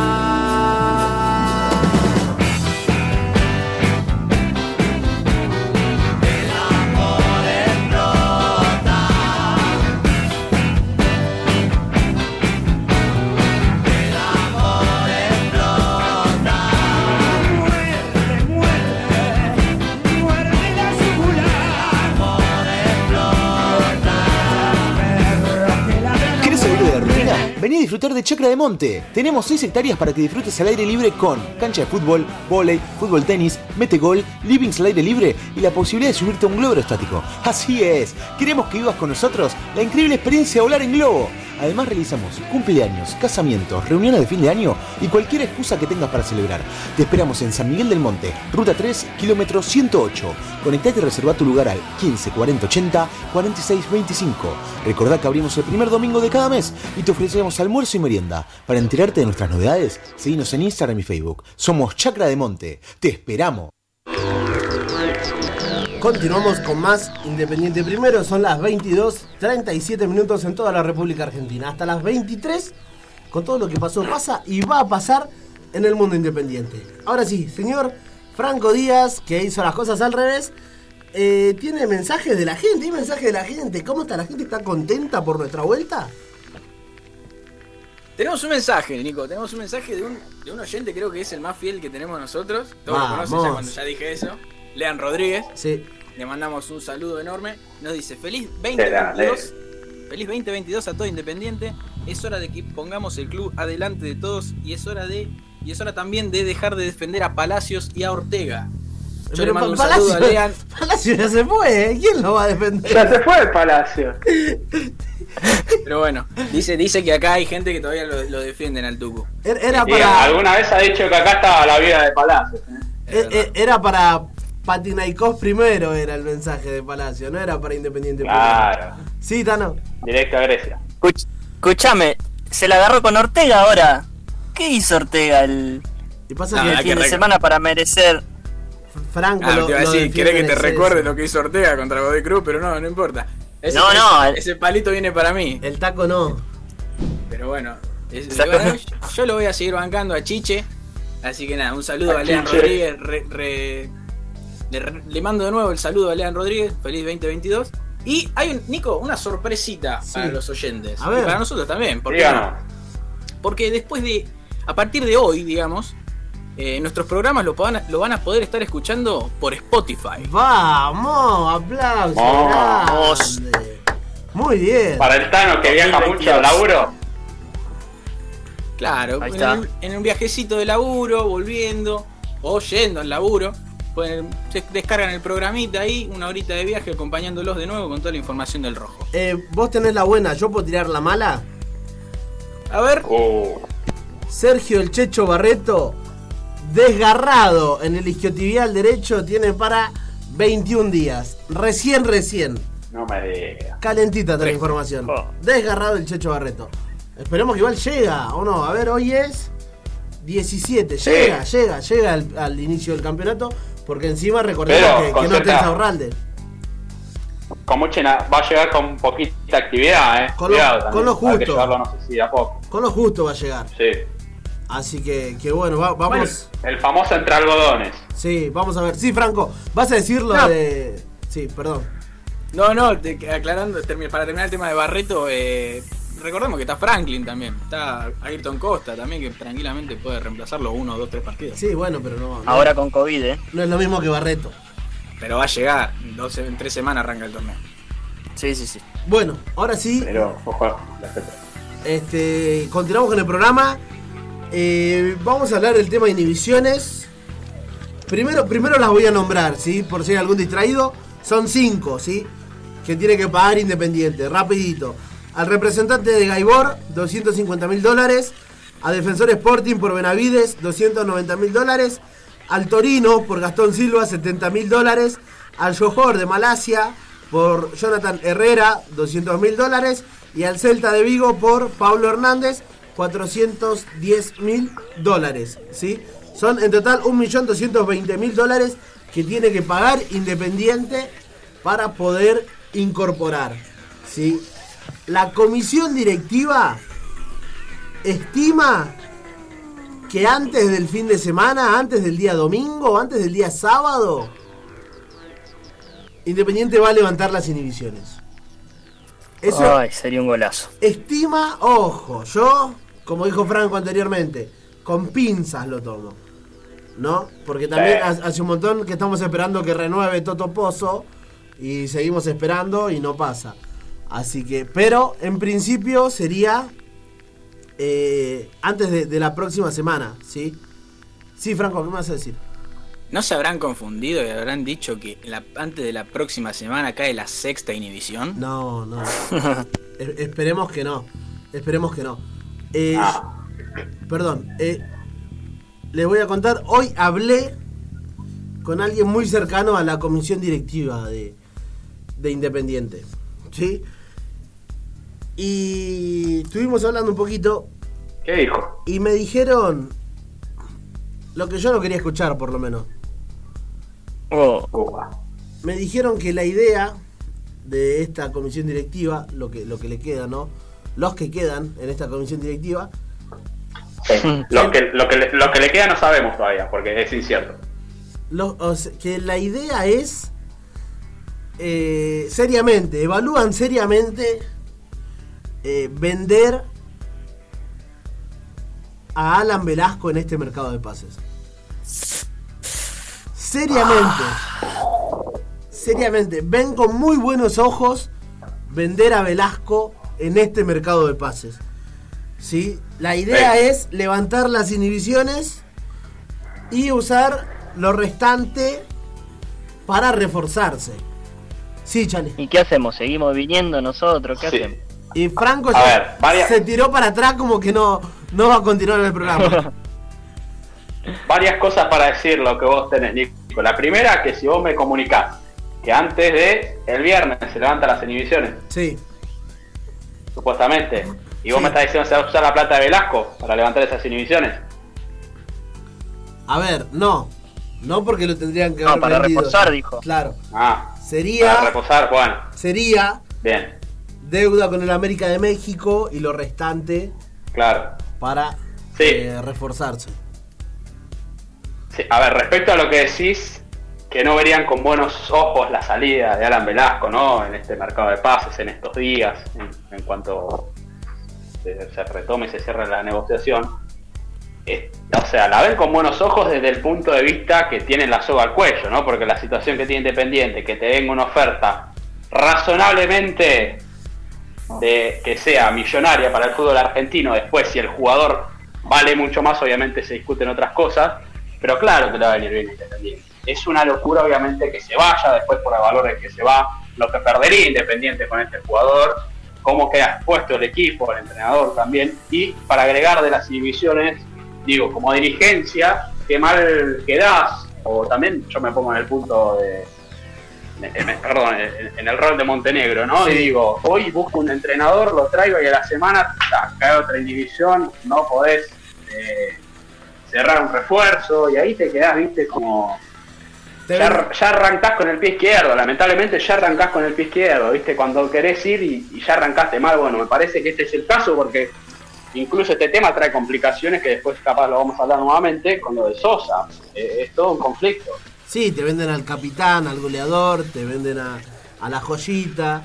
Speaker 6: De Chacra de Monte. Tenemos 6 hectáreas para que disfrutes al aire libre con cancha de fútbol, vóley, fútbol tenis, metegol, livings al aire libre y la posibilidad de subirte a un globo aerostático. Así es, queremos que vivas con nosotros la increíble experiencia de volar en globo. Además realizamos cumpleaños, casamientos, reuniones de fin de año y cualquier excusa que tengas para celebrar. Te esperamos en San Miguel del Monte, ruta 3, kilómetro 108. Conectate y reserva tu lugar al 15 40 80 46 25. Recordá que abrimos el primer domingo de cada mes y te ofrecemos almuerzo y merienda. Para enterarte de nuestras novedades, seguinos en Instagram y Facebook. Somos Chacra de Monte. Te esperamos.
Speaker 1: Continuamos con más Independiente Primero. Son las 22, 37 minutos en toda la República Argentina. Hasta las 23, con todo lo que pasó, pasa y va a pasar en el mundo independiente. Ahora sí, señor Franco Díaz, que hizo las cosas al revés, eh, tiene mensajes de la gente. Hay mensajes de la gente. ¿Cómo está la gente? ¿Está contenta por nuestra vuelta?
Speaker 3: Tenemos un mensaje, Nico. Tenemos un mensaje de un, de un oyente, creo que es el más fiel que tenemos nosotros. Todos lo conocen ya cuando ya dije eso. Lean Rodríguez.
Speaker 1: Sí.
Speaker 3: Le mandamos un saludo enorme. Nos dice: Feliz
Speaker 4: Grande.
Speaker 3: 2022. Feliz 2022 a todo Independiente. Es hora de que pongamos el club adelante de todos y es hora de y es hora también de dejar de defender a Palacios y a Ortega. Yo
Speaker 1: Pero
Speaker 3: le mando un saludo a
Speaker 1: Palacio-
Speaker 3: Lean.
Speaker 1: Palacio ya se fue. ¿eh? ¿Quién lo va a defender?
Speaker 4: Ya se fue el palacio.
Speaker 3: Pero bueno, dice, dice que acá hay gente que todavía lo, lo defienden al Tucu.
Speaker 1: Era era para.
Speaker 4: alguna vez ha dicho que acá estaba la vida de Palacio. ¿eh?
Speaker 1: Eh, eh, era para Patinaikos primero, era el mensaje de Palacio, no era para Independiente primero.
Speaker 4: Claro.
Speaker 1: Sí, Tano.
Speaker 4: Directo a Grecia.
Speaker 2: Escuchame, se la agarró con Ortega ahora. ¿Qué hizo Ortega el,
Speaker 1: Y pasa
Speaker 3: Ah,
Speaker 2: el
Speaker 3: hay
Speaker 1: que
Speaker 2: fin de semana para merecer?
Speaker 1: Franco
Speaker 3: Ah,
Speaker 1: lo,
Speaker 3: te iba a decir, querés que te recuerde lo que hizo Ortega contra Godoy Cruz, pero no, no importa. Ese,
Speaker 2: No, no,
Speaker 3: ese- palito viene para mí.
Speaker 1: El taco no.
Speaker 3: Pero bueno, es- yo, yo lo voy a seguir bancando a Chiche. Así que nada, un saludo a,
Speaker 4: A
Speaker 3: Lean. Rodríguez. re- re- le, mando de nuevo el saludo a Lean Rodríguez. Feliz 2022. Y hay un, Nico, una sorpresita
Speaker 1: Sí.
Speaker 3: para los oyentes.
Speaker 1: A ver.
Speaker 3: Y para nosotros también. ¿por qué no?
Speaker 4: Díganos.
Speaker 3: porque después de, a partir de hoy, digamos, eh, nuestros programas lo, van a- lo van a poder estar escuchando por Spotify.
Speaker 1: Vamos, aplausos.
Speaker 2: Vamos.
Speaker 1: grande. Muy bien.
Speaker 4: Para el Tano que viaja
Speaker 2: 2022.
Speaker 4: mucho al laburo.
Speaker 3: Claro, en, en un viajecito de laburo, volviendo, o yendo al laburo, pueden, se descargan el programita ahí, una horita de viaje acompañándolos de nuevo con toda la información del rojo.
Speaker 1: Eh, vos tenés la buena, yo puedo tirar la mala.
Speaker 3: A ver,
Speaker 4: Uh,
Speaker 1: Sergio el Checho Barreto, desgarrado en el isquiotibial derecho, tiene para 21 días. Recién, recién.
Speaker 4: no me digas.
Speaker 1: Calentita la información.
Speaker 2: Oh.
Speaker 1: Desgarrado el Checho Barreto. Esperemos que igual llega, ¿o no? A ver, hoy es 17. Llega, llega, llega al, al inicio del campeonato. Porque encima recordemos que, que no
Speaker 4: concentrado.
Speaker 1: está Insaurralde.
Speaker 4: Con mucha va a llegar con poquita actividad, eh.
Speaker 1: Con lo-
Speaker 4: Cuidado
Speaker 1: con lo justo.
Speaker 4: llevarlo, no sé si de a poco.
Speaker 1: Con lo justo va a llegar.
Speaker 4: Sí.
Speaker 1: Así que, que bueno, va- vamos.
Speaker 4: Bueno, el famoso entre algodones.
Speaker 1: Sí, vamos a ver. Sí, Franco, vas a decir lo
Speaker 3: No.
Speaker 1: de. Sí, perdón.
Speaker 3: no, no, te- aclarando, para terminar el tema de Barreto, eh, recordemos que está Franklin también, está Ayrton Costa también, que tranquilamente puede reemplazarlo uno, dos, tres partidos.
Speaker 1: Sí, bueno, pero no. no-
Speaker 2: Ahora con COVID, ¿eh?
Speaker 1: No es lo mismo que Barreto.
Speaker 3: Pero va a llegar, dos, en tres semanas arranca el torneo.
Speaker 2: Sí, sí, sí.
Speaker 1: Bueno, ahora sí,
Speaker 4: Pero, ojo, la gente.
Speaker 1: este, continuamos con el programa. Eh, vamos a hablar del tema de inhibiciones. Primero, primero las voy a nombrar, ¿sí? Por si hay algún distraído. Son cinco, ¿sí? Que tiene que pagar Independiente, rapidito. Al representante de Gaibor, 250 mil dólares. A Defensor Sporting por Benavides, 290 mil dólares. Al Torino por Gastón Silva, 70 mil dólares. Al Johor de Malasia por Jonathan Herrera, 200 mil dólares. Y al Celta de Vigo por Pablo Hernández, 410 mil dólares. ¿sí? Son en total 1.220.000 dólares que tiene que pagar Independiente para poder incorporar. ¿sí? La comisión directiva estima que antes del fin de semana, antes del día domingo, antes del día sábado, Independiente va a levantar las inhibiciones. Eso
Speaker 2: Ay, sería un golazo.
Speaker 1: estima, ojo, yo, como dijo Franco anteriormente, con pinzas lo tomo. ¿No? Porque también hace un montón que estamos esperando que renueve Toto Pozo y seguimos esperando y no pasa. Así que, pero en principio sería eh, antes de, de la próxima semana, ¿sí? Sí, Franco, ¿qué me vas a decir?
Speaker 3: ¿No se habrán confundido y habrán dicho que la- antes de la próxima semana cae la sexta inhibición?
Speaker 1: No, no. E- esperemos que no. Esperemos que no. Eh,
Speaker 4: Ah.
Speaker 1: Perdón. eh, les voy a contar. Hoy hablé con alguien muy cercano a la comisión directiva de, de Independiente. ¿Sí? Y estuvimos hablando un poquito
Speaker 4: ¿Qué dijo?
Speaker 1: y me dijeron lo que yo no quería escuchar, por lo menos.
Speaker 2: Oh.
Speaker 1: Me dijeron que la idea de esta comisión directiva, lo que, lo que le queda, ¿no? Los que quedan en esta comisión directiva,
Speaker 4: Sí. Lo, que, lo, que le, lo que le queda no sabemos todavía, porque es incierto.
Speaker 1: lo- o sea, que la idea es eh, seriamente, evalúan seriamente eh, vender a Alan Velasco en este mercado de pases. Seriamente. Seriamente. Ven con muy buenos ojos vender a Velasco en este mercado de pases. ¿Sí? La idea es levantar las inhibiciones y usar lo restante para reforzarse. Sí, Chale.
Speaker 2: ¿Y qué hacemos? ¿Seguimos viniendo nosotros? ¿Qué
Speaker 4: Sí.
Speaker 2: hacemos?
Speaker 1: Y Franco
Speaker 4: A ver, varias-
Speaker 1: se tiró para atrás como que no, no va a continuar el programa.
Speaker 4: Varias cosas para decir lo que vos tenés, Nico. La primera, que si vos me comunicás que antes de el viernes se levantan las inhibiciones,
Speaker 1: Sí.
Speaker 4: supuestamente, y vos
Speaker 1: Sí.
Speaker 4: me estás diciendo que se va a usar la plata de Velasco para levantar esas inhibiciones.
Speaker 1: A ver, no. No porque lo tendrían que
Speaker 2: No,
Speaker 1: haber
Speaker 2: para
Speaker 1: vendido.
Speaker 2: reforzar, dijo.
Speaker 1: Claro.
Speaker 4: Ah,
Speaker 1: Sería,
Speaker 4: para reposar, bueno,
Speaker 1: sería
Speaker 4: bien,
Speaker 1: deuda con el América de México y lo restante
Speaker 4: claro.
Speaker 1: para
Speaker 4: Sí.
Speaker 1: eh, reforzarse.
Speaker 4: Sí, a ver, respecto a lo que decís, que no verían con buenos ojos la salida de Alan Velasco, ¿no? En este mercado de pases, en estos días, en, en cuanto se, se retome y se cierre la negociación, eh, o sea, la ven con buenos ojos desde el punto de vista que tienen la soga al cuello, ¿no? Porque la situación que tiene Independiente, que te venga una oferta razonablemente de que sea millonaria para el fútbol argentino, después si el jugador vale mucho más, obviamente se discuten otras cosas, pero claro que le va a venir bien Independiente. Es una locura, obviamente, que se vaya después por los valores que se va, lo que perdería Independiente con este jugador, cómo queda expuesto el equipo, el entrenador también, y para agregar de las divisiones, digo, como dirigencia, qué mal quedás, o también yo me pongo en el punto de, en- perdón, en, el rol de Montenegro, ¿no? Y digo, hoy busco un entrenador, lo traigo y a la semana cae otra división, no podés eh, cerrar un refuerzo y ahí te quedás, viste, como... Ya, ya arrancás con el pie izquierdo, lamentablemente ya arrancás con el pie izquierdo, viste, cuando querés ir y, y ya arrancaste mal, bueno, me parece que este es el caso porque incluso este tema trae complicaciones que después capaz lo vamos a hablar nuevamente con lo de Sosa, Eh, es todo un conflicto.
Speaker 1: Sí, te venden al capitán, al goleador, te venden a, a la joyita.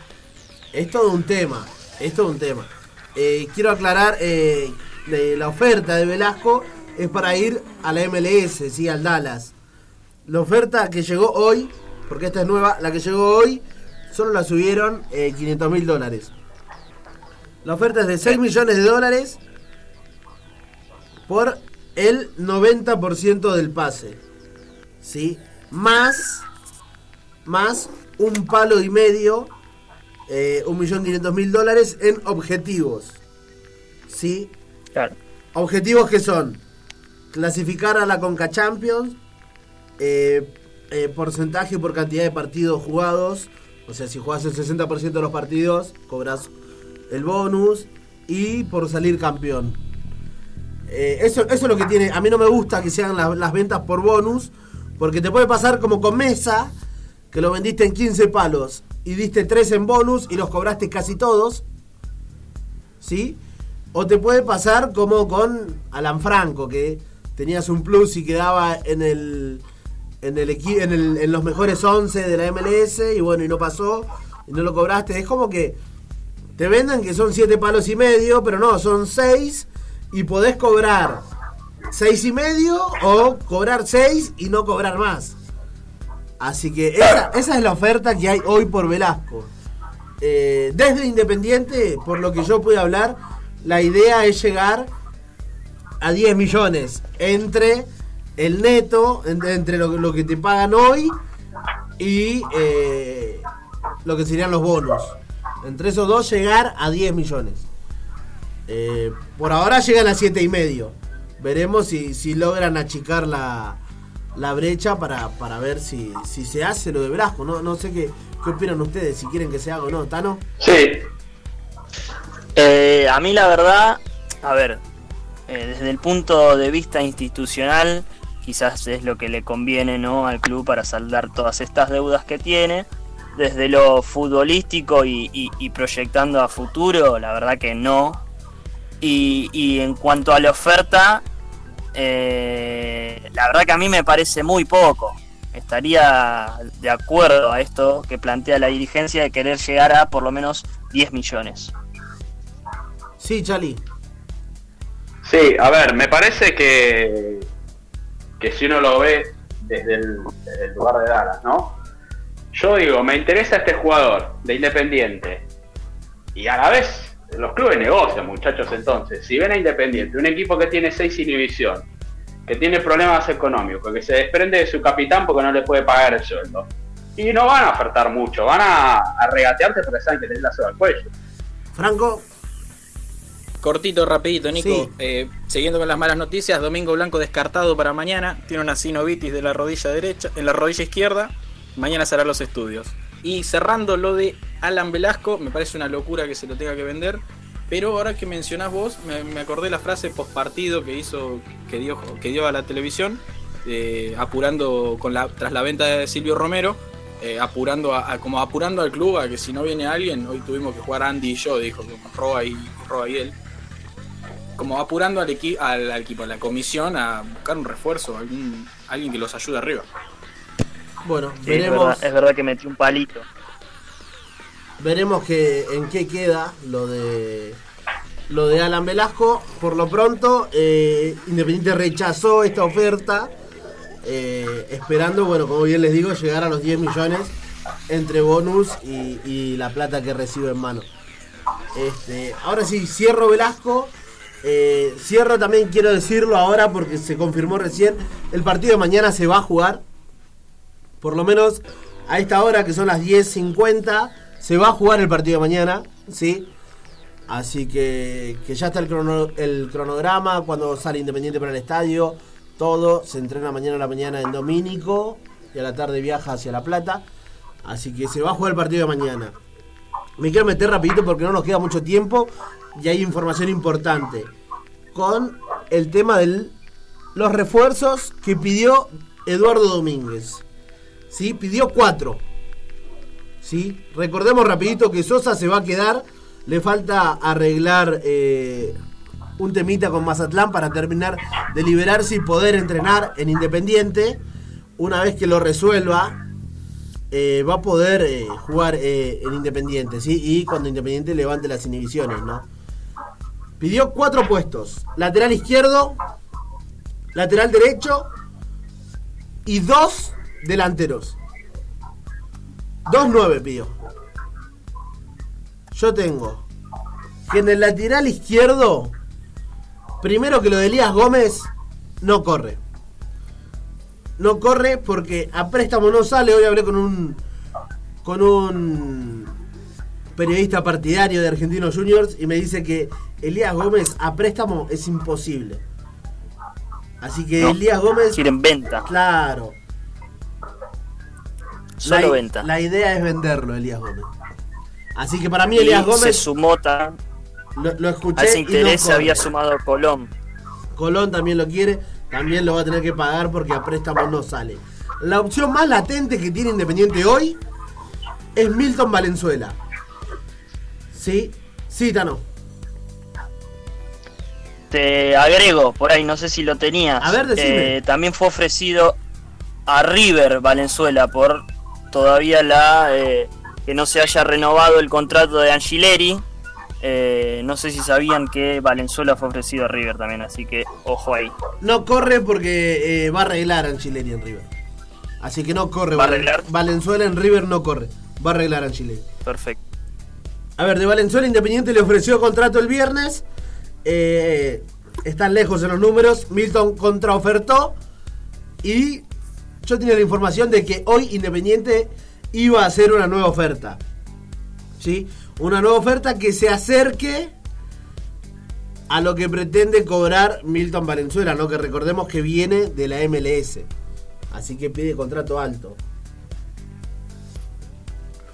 Speaker 1: Es todo un tema, es todo un tema. Eh, quiero aclarar, eh, la oferta de Velasco es para ir a la MLS, sí, al Dallas. La oferta que llegó hoy, porque esta es nueva, la que llegó hoy, solo la subieron eh, 500 mil dólares. La oferta es de 6 millones de dólares por el 90% del pase. ¿sí? Más, más un palo y medio, eh, un millón quinientos mil dólares en objetivos, ¿sí?
Speaker 2: Claro.
Speaker 1: Objetivos que son clasificar a la Conca Champions, eh, eh, porcentaje por cantidad de partidos jugados, o sea, si juegas el 60% de los partidos, cobras el bonus, y por salir campeón. Eh, eso, eso es lo que tiene. A mí no me gusta que se hagan las, las ventas por bonus, porque te puede pasar como con Mesa, que lo vendiste en 15 palos y diste 3 en bonus y los cobraste casi todos. ¿Sí? O te puede pasar como con Alan Franco, que tenías un plus y quedaba en el. En, el, en, en los mejores 11 de la MLS y bueno, y no pasó, y no lo cobraste. Es como que te venden que son 7 palos y medio, pero no, son 6 y podés cobrar 6 y medio o cobrar 6 y no cobrar más. Así que esa, es la oferta que hay hoy por Velasco. Eh, desde Independiente, por lo que yo pude hablar, la idea es llegar a 10 millones entre el neto, en- entre lo, lo que te pagan hoy y eh, lo que serían los bonos. Entre esos dos llegar a 10 millones. Eh, por ahora llegan a 7 y medio. Veremos si, si logran achicar la, la brecha para, para ver si, si se hace lo de Velasco. No, no sé qué, qué opinan ustedes, si quieren que se haga o no. ¿Tano?
Speaker 4: Sí,
Speaker 2: Eh, a mí la verdad, a ver, eh, desde el punto de vista institucional, quizás es lo que le conviene ¿no? al club para saldar todas estas deudas que tiene. Desde lo futbolístico y- y proyectando a futuro, la verdad que no. Y, y en cuanto a la oferta, eh, la verdad que a mí me parece muy poco. Estaría de acuerdo a esto que plantea la dirigencia de querer llegar a por lo menos 10 millones.
Speaker 1: Sí, Chali.
Speaker 4: Sí, a ver, me parece que, que si uno lo ve desde el, desde el lugar de Dallas, ¿no? Yo digo, me interesa este jugador de Independiente. Y a la vez, los clubes negocian, muchachos, entonces. Si ven a Independiente, un equipo que tiene seis inhibición, que tiene problemas económicos, que se desprende de su capitán porque no le puede pagar el sueldo. Y no van a ofertar mucho, van a, a regatearte porque saben que tenés la soga al cuello.
Speaker 1: Franco,
Speaker 3: Cortito, rapidito, Nico.
Speaker 1: Sí.
Speaker 3: Eh, siguiendo con las malas noticias, Domingo Blanco descartado para mañana. Tiene una sinovitis de la rodilla derecha, en la rodilla izquierda. Mañana será los estudios. Y cerrando lo de Alan Velasco, me parece una locura que se lo tenga que vender. Pero ahora que mencionás vos, me, acordé la frase post partido que hizo, que dio, que dio a la televisión, eh, apurando con la, tras la venta de Silvio Romero, eh, apurando a, como apurando al club a que si no viene alguien, hoy tuvimos que jugar Andy y yo, dijo, como Roa y, Roa y él como apurando al, equi- al, equipo, a la comisión a buscar un refuerzo, alguien que los ayude arriba.
Speaker 1: Bueno,
Speaker 2: Sí, es,
Speaker 1: veremos,
Speaker 2: verdad, es verdad que metí un palito.
Speaker 1: veremos que, en qué queda lo de lo de Alan Velasco. Por lo pronto, eh, Independiente rechazó esta oferta, eh, esperando, bueno, como bien les digo, llegar a los 10 millones entre bonus y, y la plata que recibe en mano. Este, ahora sí, cierro Velasco. Eh, cierro también, quiero decirlo ahora porque se confirmó recién, el partido de mañana se va a jugar. Por lo menos a esta hora, que son las 10.50, se va a jugar el partido de mañana, ¿sí? Así que, que ya está el, crono- el cronograma, cuando sale Independiente para el estadio, todo, se entrena mañana a la mañana en Domínico y a la tarde viaja hacia La Plata. Así que se va a jugar el partido de mañana. Me quiero meter rapidito porque no nos queda mucho tiempo y hay información importante con el tema de los refuerzos que pidió Eduardo Domínguez. ¿Sí? Pidió cuatro. ¿Sí? Recordemos rapidito que Sosa se va a quedar. Le falta arreglar eh, un temita con Mazatlán para terminar de liberarse y poder entrenar en Independiente. Una vez que lo resuelva, eh, va a poder eh, jugar en Independiente, ¿sí? Y cuando Independiente levante las inhibiciones, ¿no? Pidió cuatro puestos. Lateral izquierdo, lateral derecho y dos delanteros. Dos nueve pidió. Yo tengo que en el lateral izquierdo, primero que lo de Elías Gómez, no corre. No corre porque a préstamo no sale. Hoy hablé con un con un periodista partidario de Argentinos Juniors y me dice que Elías Gómez a préstamo es imposible. Así que
Speaker 2: No,
Speaker 1: Elías Gómez,
Speaker 2: Quieren venta,
Speaker 1: claro,
Speaker 2: solo
Speaker 1: la,
Speaker 2: venta.
Speaker 1: la idea es venderlo, Elías Gómez. Así que para mí Elías
Speaker 2: y se
Speaker 1: Gómez
Speaker 2: sumó ta-
Speaker 1: lo, lo escuché
Speaker 2: a ese interés se había sumado Colón.
Speaker 1: Colón también lo quiere, también lo va a tener que pagar porque a préstamo no sale. La opción más latente que tiene Independiente hoy es Milton Valenzuela. ¿Sí? Sí, Tano.
Speaker 2: Te agrego, por ahí, no sé si lo tenías.
Speaker 1: A ver, decime.
Speaker 2: Eh, también fue ofrecido a River Valenzuela por todavía la eh, que no se haya renovado el contrato de Angileri. Eh, no sé si sabían que Valenzuela fue ofrecido a River también, así que ojo ahí.
Speaker 1: No corre porque eh, va a arreglar Angileri en River. Así que no corre.
Speaker 2: ¿Va a arreglar?
Speaker 1: Valenzuela en River no corre. Va a arreglar Angileri.
Speaker 2: Perfecto.
Speaker 1: A ver, de Valenzuela Independiente le ofreció contrato el viernes. Eh, están lejos en los números. Milton contraofertó. Y yo tenía la información de que hoy Independiente iba a hacer una nueva oferta. ¿Sí? Una nueva oferta que se acerque a lo que pretende cobrar Milton Valenzuela, ¿no? Que recordemos que viene de la MLS. Así que pide contrato alto.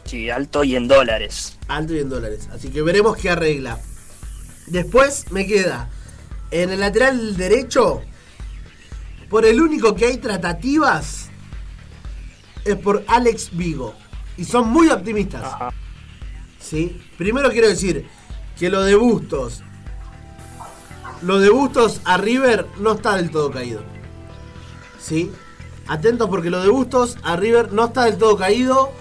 Speaker 2: Sí, alto y en dólares.
Speaker 1: alto y en dólares. Así que veremos qué arregla. Después me queda en el lateral derecho. Por el único que hay tratativas es por Alex Vigo. Y son muy optimistas.
Speaker 2: Ajá.
Speaker 1: ¿sí? Primero quiero decir que lo de Bustos. Lo de Bustos a River no está del todo caído. ¿Sí? Atentos porque lo de Bustos a River no está del todo caído.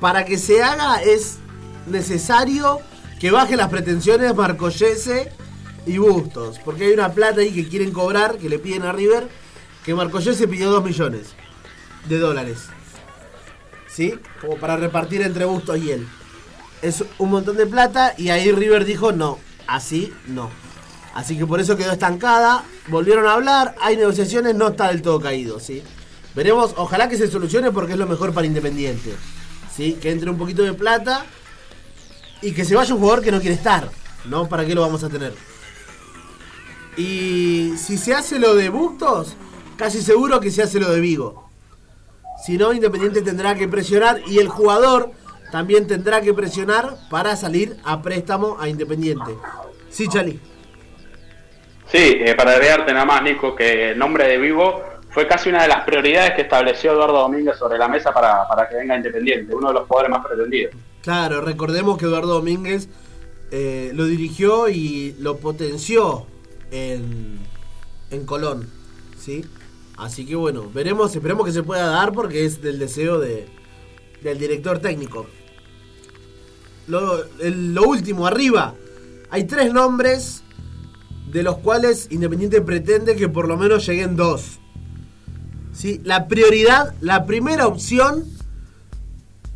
Speaker 1: Para que se haga es necesario que bajen las pretensiones Marcoyese y Bustos. Porque hay una plata ahí que quieren cobrar, que le piden a River, que Marcoyese pidió 2 millones de dólares. ¿Sí? Como para repartir entre Bustos y él. Es un montón de plata y ahí River dijo no, así no. Así que por eso quedó estancada. Volvieron a hablar, hay negociaciones, no está del todo caído, ¿sí? Veremos, ojalá que se solucione porque es lo mejor para Independiente. ¿Sí? Que entre un poquito de plata y que se vaya un jugador que no quiere estar, ¿no? ¿Para qué lo vamos a tener? Y si se hace lo de Bustos, casi seguro que se hace lo de Vigo. Si no, Independiente tendrá que presionar y el jugador también tendrá que presionar para salir a préstamo a Independiente. Sí, Chali.
Speaker 4: Sí, eh, para agregarte nada más, Nico, que el nombre de Vivo fue casi una de las prioridades que estableció Eduardo Domínguez sobre la mesa para, para que venga Independiente, uno de los jugadores más pretendidos.
Speaker 1: Claro, recordemos que Eduardo Domínguez eh, lo dirigió y lo potenció en, en Colón, ¿sí? Así que bueno, veremos, esperemos que se pueda dar porque es del deseo de, del director técnico. Lo, último, arriba, Hay tres nombres de los cuales Independiente pretende que por lo menos lleguen dos. ¿Sí? La prioridad, la primera opción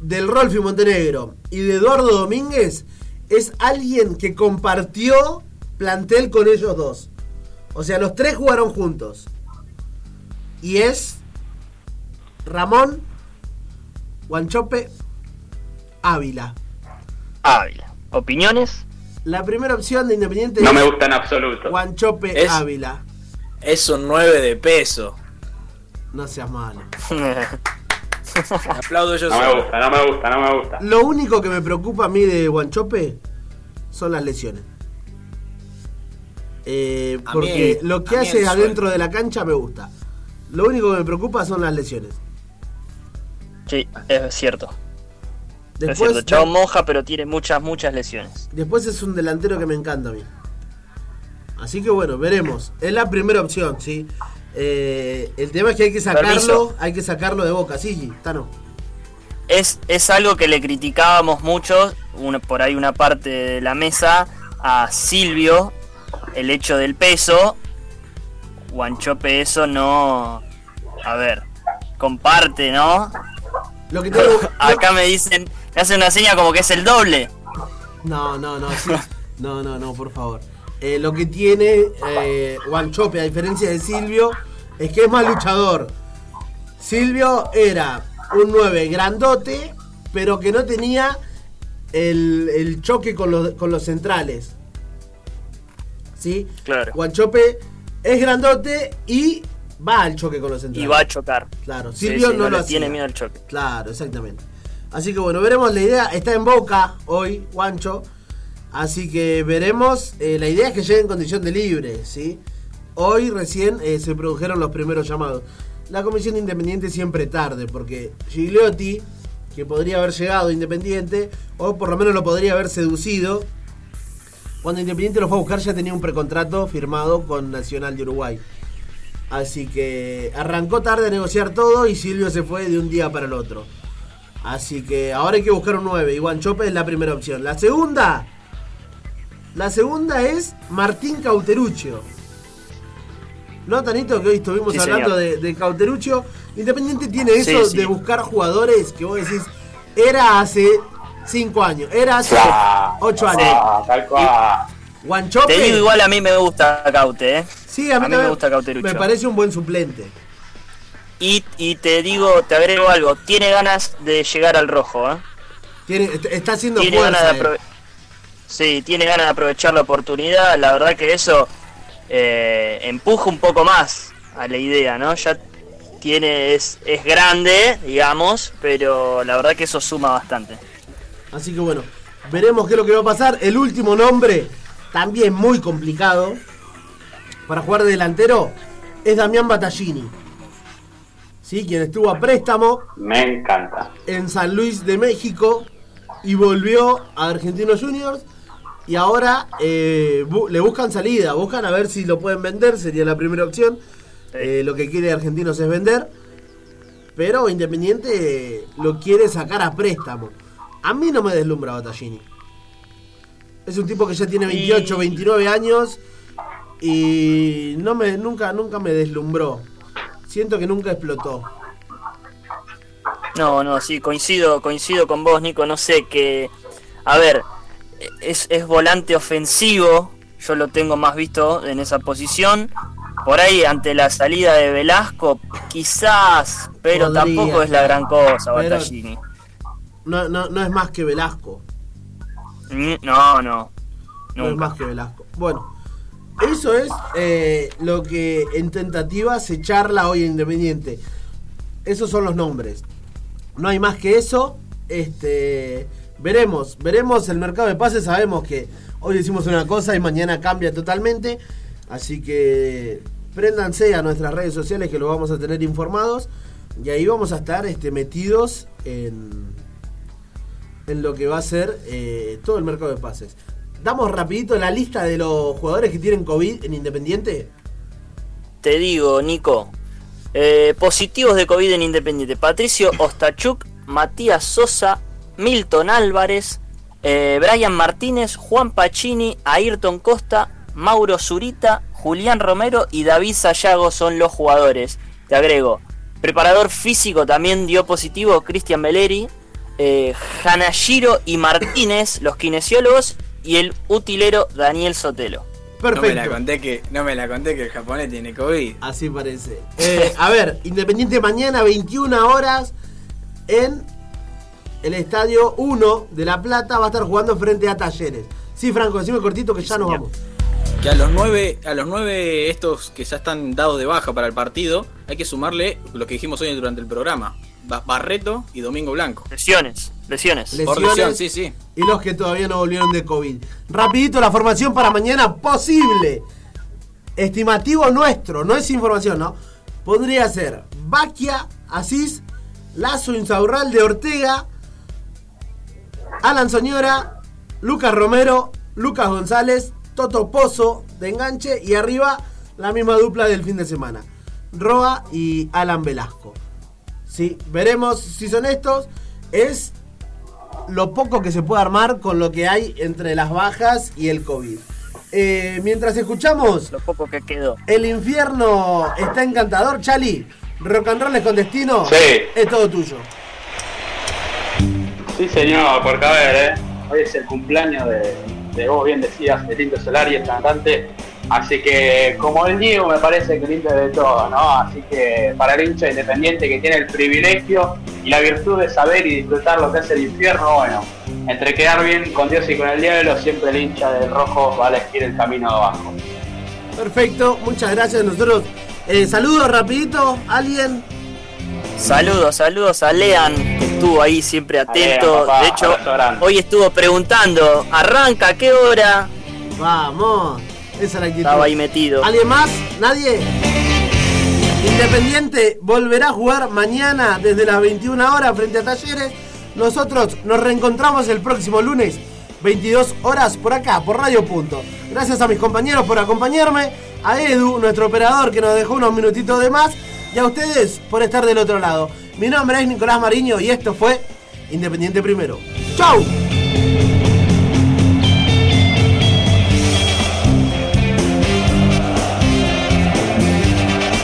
Speaker 1: del Rolfi Montenegro y de Eduardo Domínguez es alguien que compartió plantel con ellos dos. O sea, los tres jugaron juntos. Y es Ramón Guanchope Ávila.
Speaker 2: Ávila. ¿Opiniones?
Speaker 1: La primera opción de Independiente
Speaker 4: No me gusta en absoluto.
Speaker 1: Guanchope
Speaker 7: Es-
Speaker 1: Ávila.
Speaker 7: Es un 9 de peso.
Speaker 1: No seas malo.
Speaker 7: Aplaudo yo
Speaker 4: No me gusta, no me gusta, no me gusta.
Speaker 1: Lo único que me preocupa a mí de Guanchope son las lesiones. Eh, porque
Speaker 7: mí-
Speaker 1: lo que hace adentro de la cancha me gusta. Lo único que me preocupa son las lesiones.
Speaker 2: sí, es cierto. es
Speaker 1: Después,
Speaker 2: cierto. Chavo Monja, pero tiene muchas, muchas lesiones.
Speaker 1: después es un delantero que me encanta a mí. Así que bueno, veremos. Es la primera opción, ¿sí? Eh, el tema es que hay que sacarlo,
Speaker 2: Permiso.
Speaker 1: hay que sacarlo de boca, sí, Tano.
Speaker 2: Es, es algo que le criticábamos mucho, por ahí una parte de la mesa, a Silvio, el hecho del peso. Guanchope eso no... A ver, comparte, ¿no?
Speaker 1: Lo que tengo,
Speaker 2: Acá me dicen, me hacen una seña como que es el doble.
Speaker 1: No, no, no, sí. No, no, no, por favor. Eh, lo que tiene eh, Guanchope, a diferencia de Silvio, es que es más luchador. Silvio era un 9 grandote, pero que no tenía el, el choque con los, con los centrales. ¿Sí?
Speaker 2: Claro.
Speaker 1: Guanchope es grandote y va al choque con los
Speaker 2: Y
Speaker 1: centrales.
Speaker 2: va a chocar.
Speaker 1: Claro,
Speaker 2: Sí,
Speaker 1: Silvio
Speaker 2: sí,
Speaker 1: no,
Speaker 2: no
Speaker 1: lo
Speaker 2: tiene
Speaker 1: hacía.
Speaker 2: miedo al choque.
Speaker 1: Claro, exactamente. Así que bueno, veremos la idea. Está en boca hoy, Guancho. Así que veremos. eh, la idea es que llegue en condición de libre, ¿sí? Hoy recién eh, se produjeron los primeros llamados. La comisión de Independiente siempre tarde, porque Gigliotti, que podría haber llegado Independiente, o por lo menos lo podría haber seducido, cuando Independiente lo fue a buscar ya tenía un precontrato firmado con Nacional de Uruguay. Así que arrancó tarde a negociar todo y Silvio se fue de un día para el otro. Así que ahora hay que buscar un 9. Y Guanchope es la primera opción. La segunda. La segunda es Martín Cauteruccio. ¿No, Tanito? Que hoy estuvimos
Speaker 2: Sí,
Speaker 1: hablando de, de Cauteruccio. Independiente tiene eso
Speaker 2: Sí, sí.
Speaker 1: de buscar jugadores que vos decís. Era hace 5 años. Era hace
Speaker 4: Claro,
Speaker 1: 8 años.
Speaker 4: ah, tal cual.
Speaker 1: Guanchope.
Speaker 2: Te digo igual a mí me gusta Caute, ¿eh?
Speaker 1: Sí, a mí,
Speaker 2: a mí me gusta Cauteruccio.
Speaker 1: Me parece un buen suplente.
Speaker 2: Y, y te digo, te agrego algo, tiene ganas de llegar al rojo, ¿eh?
Speaker 1: Tiene, est- está haciendo
Speaker 2: Tiene ganas de aprove- Sí, tiene ganas de aprovechar la oportunidad, la verdad que eso eh, empuja un poco más a la idea, ¿no? Ya tiene, es, es grande, digamos, pero la verdad que eso suma bastante.
Speaker 1: Así que bueno, veremos qué es lo que va a pasar. El último nombre, también muy complicado, para jugar de delantero, es Damián Battaglini. ¿Sí? Quien estuvo a préstamo
Speaker 4: Me encanta.
Speaker 1: en San Luis de México y volvió a Argentinos Juniors. Y ahora eh, bu- le buscan salida, buscan a ver si lo pueden vender, sería la primera opción. Eh, lo que quiere Argentinos es vender. Pero Independiente lo quiere sacar a préstamo. A mí no me deslumbra Battaglini. Es un tipo que ya tiene 28, 29 años y no me, nunca, nunca me deslumbró. Siento que nunca explotó.
Speaker 2: No, no, sí, coincido, coincido con vos, Nico. No sé que. A ver, es, es volante ofensivo. Yo lo tengo más visto en esa posición. Por ahí, ante la salida de Velasco, quizás, pero
Speaker 1: Podría,
Speaker 2: tampoco es la gran cosa,
Speaker 1: pero-
Speaker 2: Battaglini.
Speaker 1: No, no, no es más que Velasco.
Speaker 2: No, no.
Speaker 1: No es más que Velasco. Bueno, eso es eh, lo que en tentativa se charla hoy en Independiente. Esos son los nombres. No hay más que eso. Este, veremos, veremos el mercado de pases. Sabemos que hoy decimos una cosa y mañana cambia totalmente. Así que préndanse a nuestras redes sociales que lo vamos a tener informados. Y ahí vamos a estar este, metidos en, en lo que va a ser eh, todo el mercado de pases. Damos rapidito la lista de los jugadores que tienen COVID en Independiente.
Speaker 2: Te digo, Nico. eh, positivos de COVID en Independiente. Patricio Ostachuk, Matías Sosa, Milton Álvarez, Eh, Brian Martínez, Juan Pacini, Ayrton Costa, Mauro Zurita, Julián Romero y David Sayago son los jugadores. Te agrego, preparador físico también dio positivo Cristian Beleri, eh, Hanashiro y Martínez, los kinesiólogos, y el utilero Daniel Sotelo.
Speaker 3: No me la
Speaker 1: Perfecto.
Speaker 3: conté que, no me la conté que el japonés tiene COVID.
Speaker 1: Así parece. Eh, a ver, Independiente mañana, 21 horas, en el estadio 1 de La Plata, va a estar jugando frente a Talleres. Sí, Franco, decime cortito que ya nos vamos.
Speaker 3: Que a los nueve, a los nueve estos que ya están dados de baja para el partido, hay que sumarle lo que dijimos hoy durante el programa. Ba- Barreto y Domingo Blanco.
Speaker 2: Lesiones, lesiones.
Speaker 1: Le-
Speaker 3: Por
Speaker 1: Lesiones.
Speaker 3: lesión, sí, sí.
Speaker 1: Y los que todavía no volvieron de COVID. Rapidito la formación para mañana posible. Estimativo nuestro, no es información, ¿no? Podría ser Baquia, Asís, Lazo Insaurral de Ortega, Alan Soñora, Lucas Romero, Lucas González, Toto Pozo de enganche y arriba la misma dupla del fin de semana. Roa y Alan Velasco. Sí, veremos si son estos. Es lo poco que se puede armar con lo que hay entre las bajas y el COVID. Eh, mientras escuchamos
Speaker 2: Lo poco que quedó.
Speaker 1: El infierno está encantador, Chali. Rock and roll es con destino.
Speaker 4: Sí.
Speaker 1: Es todo tuyo.
Speaker 4: Sí, señor, porque a ver, ¿eh? hoy es el cumpleaños de, de vos bien decías, de Tinto Solari, el cantante. Así que, como el Diego, me parece que lindo de todo, ¿no? Así que para el hincha independiente que tiene el privilegio y la virtud de saber y disfrutar lo que es el infierno, bueno, entre quedar bien con Dios y con el diablo, siempre el hincha del rojo va a elegir el camino de abajo.
Speaker 1: Perfecto, muchas gracias. Nosotros, eh, saludos rapidito. ¿Alguien?
Speaker 2: Saludos, saludos a Lean, que estuvo ahí siempre atento.
Speaker 4: Lean, papá,
Speaker 2: de hecho, hoy estuvo preguntando, ¿arranca a qué hora?
Speaker 1: Vamos. Esa es la actitud.
Speaker 2: Estaba ahí metido.
Speaker 1: ¿Alguien más? ¿Nadie? Independiente volverá a jugar mañana desde las 21 horas frente a Talleres. Nosotros nos reencontramos el próximo lunes, 22 horas por acá, por Radio Punto. Gracias a mis compañeros por acompañarme, a Edu, nuestro operador que nos dejó unos minutitos de más, y a ustedes por estar del otro lado. Mi nombre es Nicolás Mariño y esto fue Independiente Primero. ¡Chau!